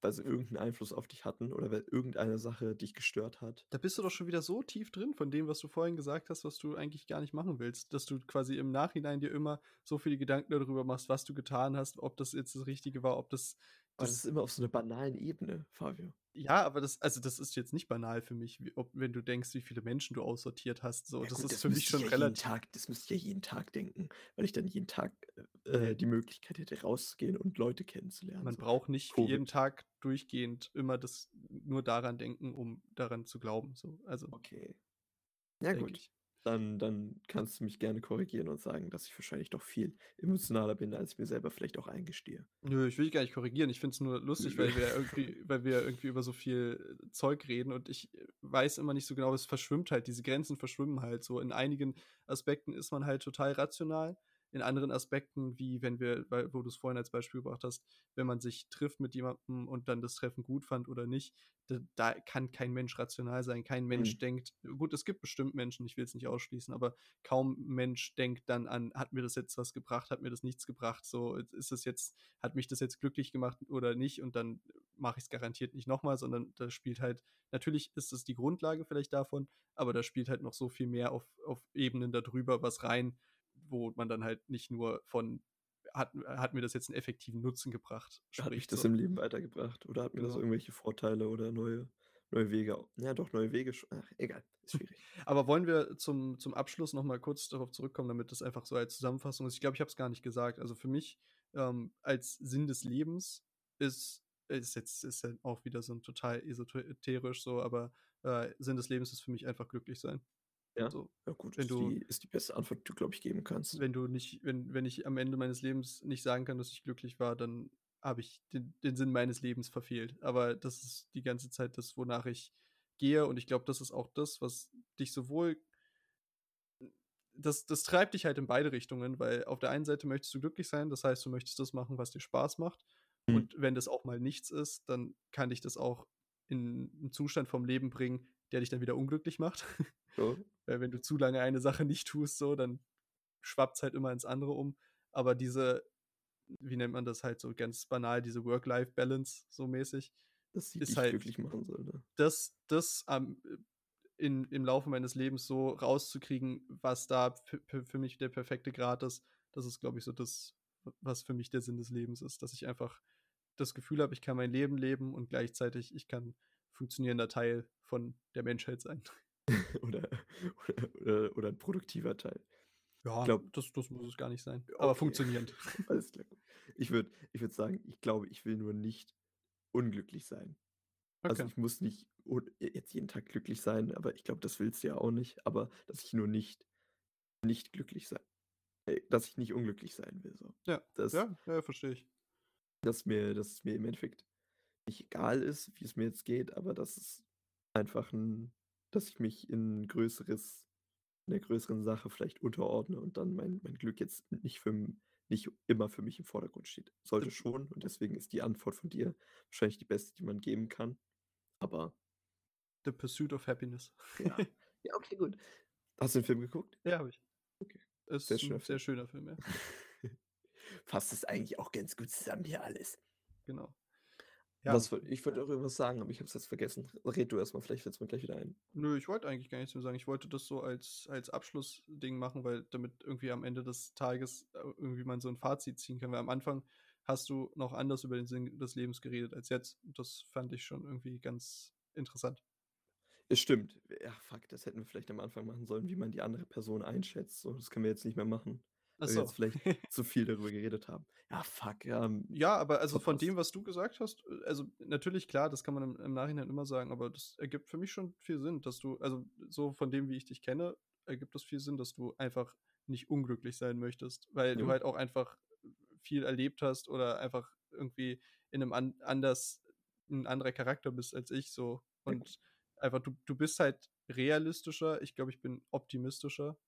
weil sie irgend 'n Einfluss auf dich hatten oder weil irgendeine Sache dich gestört hat? Da bist du doch schon wieder so tief drin von dem, was du vorhin gesagt hast, was du eigentlich gar nicht machen willst, dass du quasi im Nachhinein dir immer so viele Gedanken darüber machst, was du getan hast, ob das jetzt das Richtige war, ob das Aber das das ist immer auf so 'ner banalen Ebene, Fabio. Ja, aber das also, das ist jetzt nicht banal für mich, wie ob wenn du denkst, wie viele Menschen du aussortiert hast, so. Ja Das gut, ist das für mich schon ja jeden relativ Tag das müsste ich ja jeden Tag denken, weil ich dann jeden Tag, äh, die Möglichkeit hätte, rauszugehen und Leute kennenzulernen, Man so. braucht nicht jeden Covid. Tag durchgehend immer das nur daran denken, um daran zu glauben, so. Also Okay. Ja gut, ich. Dann dann kannst du mich gerne korrigieren und sagen, dass ich wahrscheinlich doch viel emotionaler bin, als ich mir selber vielleicht auch eingestehe. Nö, ich will dich gar nicht korrigieren. Ich finde es nur lustig, weil wir irgendwie weil wir irgendwie über so viel Zeug reden und ich weiß immer nicht so genau, es verschwimmt halt, diese Grenzen verschwimmen halt so. In einigen Aspekten ist man halt total rational, in anderen Aspekten, wie wenn wir wo du's vorhin als Beispiel gebracht hast, wenn man sich trifft mit jemandem und dann das Treffen gut fand oder nicht, d da kann kein Mensch rational sein. Kein Mensch Mhm. denkt gut, es gibt bestimmt Menschen, ich will es nicht ausschließen, aber kaum Mensch denkt dann an: „Hat mir das jetzt was gebracht? Hat mir das nichts gebracht?“ So, ist es jetzt hat mich das jetzt glücklich gemacht oder nicht? Und dann mache ich's garantiert nicht noch mal, sondern da spielt halt natürlich ist es die Grundlage vielleicht davon, aber da spielt halt noch so viel mehr auf auf Ebenen da drüber was rein, wo man dann halt nicht nur von hat hat mir das jetzt 'n effektiven Nutzen gebracht Hat mich spricht, das so. im Leben weitergebracht oder hat mir das Genau. irgendwelche Vorteile oder neue neue Wege ja doch, neue Wege ach, egal, ist schwierig. Aber wollen wir zum zum Abschluss noch mal kurz darauf zurückkommen, damit das einfach so als Zusammenfassung ist? Ich glaube, ich habe es gar nicht gesagt. Also, für mich, ähm, als Sinn des Lebens ist ist jetzt ist ja auch wieder so 'n total esoterisch so, aber, äh, Sinn des Lebens ist für mich einfach glücklich sein. Ja? So, Ja gut, wenn ist du die ist die beste Antwort, die du, glaube ich, geben kannst. wenn du nicht wenn wenn ich am Ende meines Lebens nicht sagen kann, dass ich glücklich war, dann habe ich den den Sinn meines Lebens verfehlt. Aber das ist die ganze Zeit das, wonach ich gehe und ich glaube, das ist auch das, was dich sowohl das das treibt dich halt in beide Richtungen, weil auf der einen Seite möchtest du glücklich sein, das heißt, du möchtest das machen, was dir Spaß macht. Mhm. Und wenn das auch mal nichts ist, dann kann dich das auch in 'n Zustand vom Leben bringen, der dich dann wieder unglücklich macht. Ja. Weil wenn du zu lange eine Sache nicht tust so, dann schwappt's halt immer ins andere um. Aber diese wie nennt man das halt so ganz banal, diese Work-Life-Balance so mäßig, Dass sie ist halt glücklich machen soll, ne? das das am in im Laufe meines Lebens so rauszukriegen, was da für mich der perfekte Grad ist, das ist, glaube ich, so das, was für mich der Sinn des Lebens ist, dass ich einfach das Gefühl habe, ich kann mein Leben leben und gleichzeitig ich kann funktionierender Teil von der Menschheit sein. Oder oder oder oder 'n produktiver Teil. Ich Ja, glaube das das muss es gar nicht sein, aber Okay, funktionierend. alles klar. Ich würde ich würde sagen, ich glaube, ich will nur nicht unglücklich sein. Also, Okay. ich muss nicht jetzt jeden Tag glücklich sein, aber ich glaube, das willst du ja auch nicht, aber dass ich nur nicht nicht glücklich sei äh, dass ich nicht unglücklich sein will so. Ja, Das ja, ja, verstehe ich. dass mir dass es mir im Endeffekt nicht egal ist, wie es mir jetzt geht, aber dass es einfach 'n dass ich mich in größeres 'ner größeren Sache vielleicht unterordne und dann mein mein Glück jetzt nicht für nicht immer für mich im Vordergrund steht. Sollte schon und deswegen ist die Antwort von dir wahrscheinlich die beste, die man geben kann. Aber The Pursuit of Happiness. Ja. Ja, okay, gut. Hast du den Film geguckt? Ja, habe ich. Okay. Ist Sehr 'n schöner sehr Film. schöner Film, ja. Fasst es eigentlich auch ganz gut zusammen hier alles. Genau. Ja. Was ich wollte auch irgendwas sagen, aber ich habe es jetzt vergessen. Red du erst mal, vielleicht fällt's mir gleich wieder ein. Nö, ich wollte eigentlich gar nichts mehr sagen. Ich wollte das so als als Abschlussding machen, weil damit irgendwie am Ende des Tages, äh, irgendwie man so 'n Fazit ziehen kann, weil am Anfang hast du noch anders über den Sinn des Lebens geredet als jetzt. Und das fand ich schon irgendwie ganz interessant. Es stimmt. Ja, fuck, das hätten wir vielleicht am Anfang machen sollen, wie man die andere Person einschätzt, so. Das können wir jetzt nicht mehr machen, Wir so. jetzt vielleicht zu viel darüber geredet haben. Ja, fuck, ähm, Ja, aber also von dem, was du gesagt hast, äh, also natürlich, klar, das kann man im im Nachhinein immer sagen, aber das ergibt für mich schon viel Sinn, dass du also so von dem, wie ich dich kenne, ergibt das viel Sinn, dass du einfach nicht unglücklich sein möchtest, weil du Ja. halt auch einfach viel erlebt hast oder einfach irgendwie in 'nem an anders 'n anderer Charakter bist als ich so. Und einfach du du bist halt realistischer. Ich glaube, ich bin optimistischer.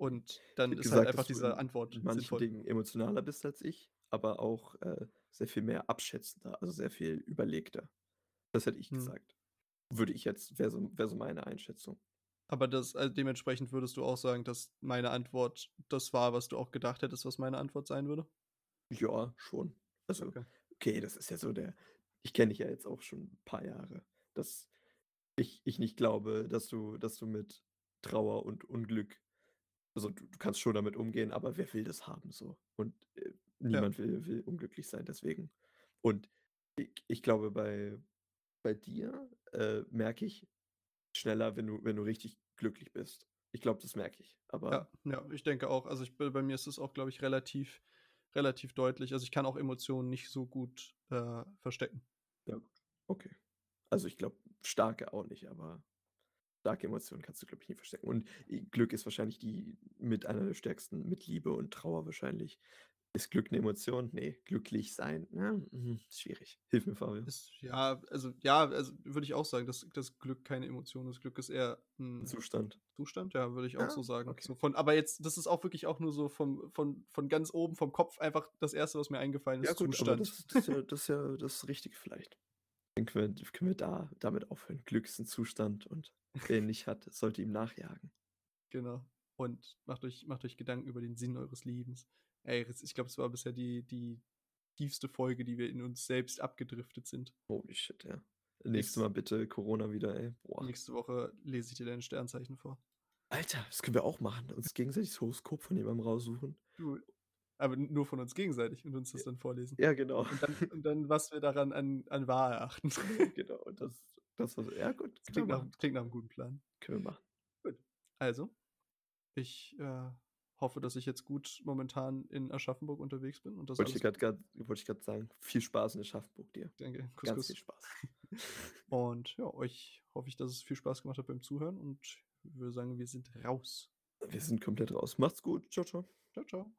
Und dann ist halt gesagt, einfach dass du diese Antwort in manchen sinnvoll. Dingen emotionaler bist als ich, aber auch, äh, sehr viel mehr abschätzender, also sehr viel überlegter. Das hätte ich Mhm. gesagt. Würde ich jetzt wäre so wäre so meine Einschätzung. Aber das also, dementsprechend würdest du auch sagen, dass meine Antwort das war, was du auch gedacht hättest, was meine Antwort sein würde? Ja, schon. Also, Okay. okay, das ist ja so der ich kenne dich ja jetzt auch schon 'n paar Jahre, dass ich ich nicht glaube, dass du dass du mit Trauer und Unglück also, du du kannst schon damit umgehen, aber wer will das haben so? Und, äh, Ja. niemand will will unglücklich sein deswegen. Und ich ich glaube, bei bei dir, äh, merke ich schneller, wenn du wenn du richtig glücklich bist. Ich glaube, das merke ich, aber Ja, ja, ich denke auch. Also, ich bei mir ist es auch, glaube ich, relativ relativ deutlich. Also, ich kann auch Emotionen nicht so gut, äh, verstecken. Ja gut, okay. Also, ich glaube, starke auch nicht, aber starke Emotionen kannst du, glaube ich, nie verstecken. Und, äh, Glück ist wahrscheinlich die mit einer der stärksten mit Liebe und Trauer wahrscheinlich. Ist Glück 'ne Emotion? Ne, glücklich sein, ne, hm, schwierig. Hilf mir, Fabio. Ist ja, also ja, also, würde ich auch sagen, dass dass Glück keine Emotion ist. Glück ist eher 'n Zustand. Zustand, ja, würde ich auch Ja, so sagen. okay. So von aber jetzt das ist auch wirklich auch nur so vom von von ganz oben vom Kopf einfach das Erste, was mir eingefallen Ja ist, gut, aber Zustand. das das ist ja das ist ja das Richtige vielleicht. Dann können wir können wir da damit aufhören. Glück ist 'n Zustand und wer ihn nicht hat, sollte ihm nachjagen. Genau. Und macht euch macht euch Gedanken über den Sinn eures Lebens. Ey, ich glaube, es war bisher die die tiefste Folge, die wir in uns selbst abgedriftet sind. Holy shit, ja. Nächst Nächstes Mal bitte Corona wieder, ey. Boah. nächste Woche lese ich dir deine Sternzeichen vor. Alter, das können wir auch machen. Uns gegenseitig das Horoskop von jemandem raussuchen. Du aber nur von uns gegenseitig und uns das dann vorlesen. Ja, genau. Und dann und dann, was wir daran an an wahr erachten. Genau, und das das war so ja gut, klingt nach klingt nach 'nem guten Plan. Können wir machen. Gut. Also, ich, äh, hoffe, dass ich jetzt gut momentan in Aschaffenburg unterwegs bin und das Wollte ich grad grad wollte ich grad sagen. Viel Spaß in Aschaffenburg dir. Danke. Kuss, Ganz Kuss. viel Spaß. Und ja, euch hoffe ich, dass es viel Spaß gemacht hat beim Zuhören und würde sagen, wir sind raus. Wir sind komplett raus. Macht's gut. Tschau, tschau. Tschau, tschau.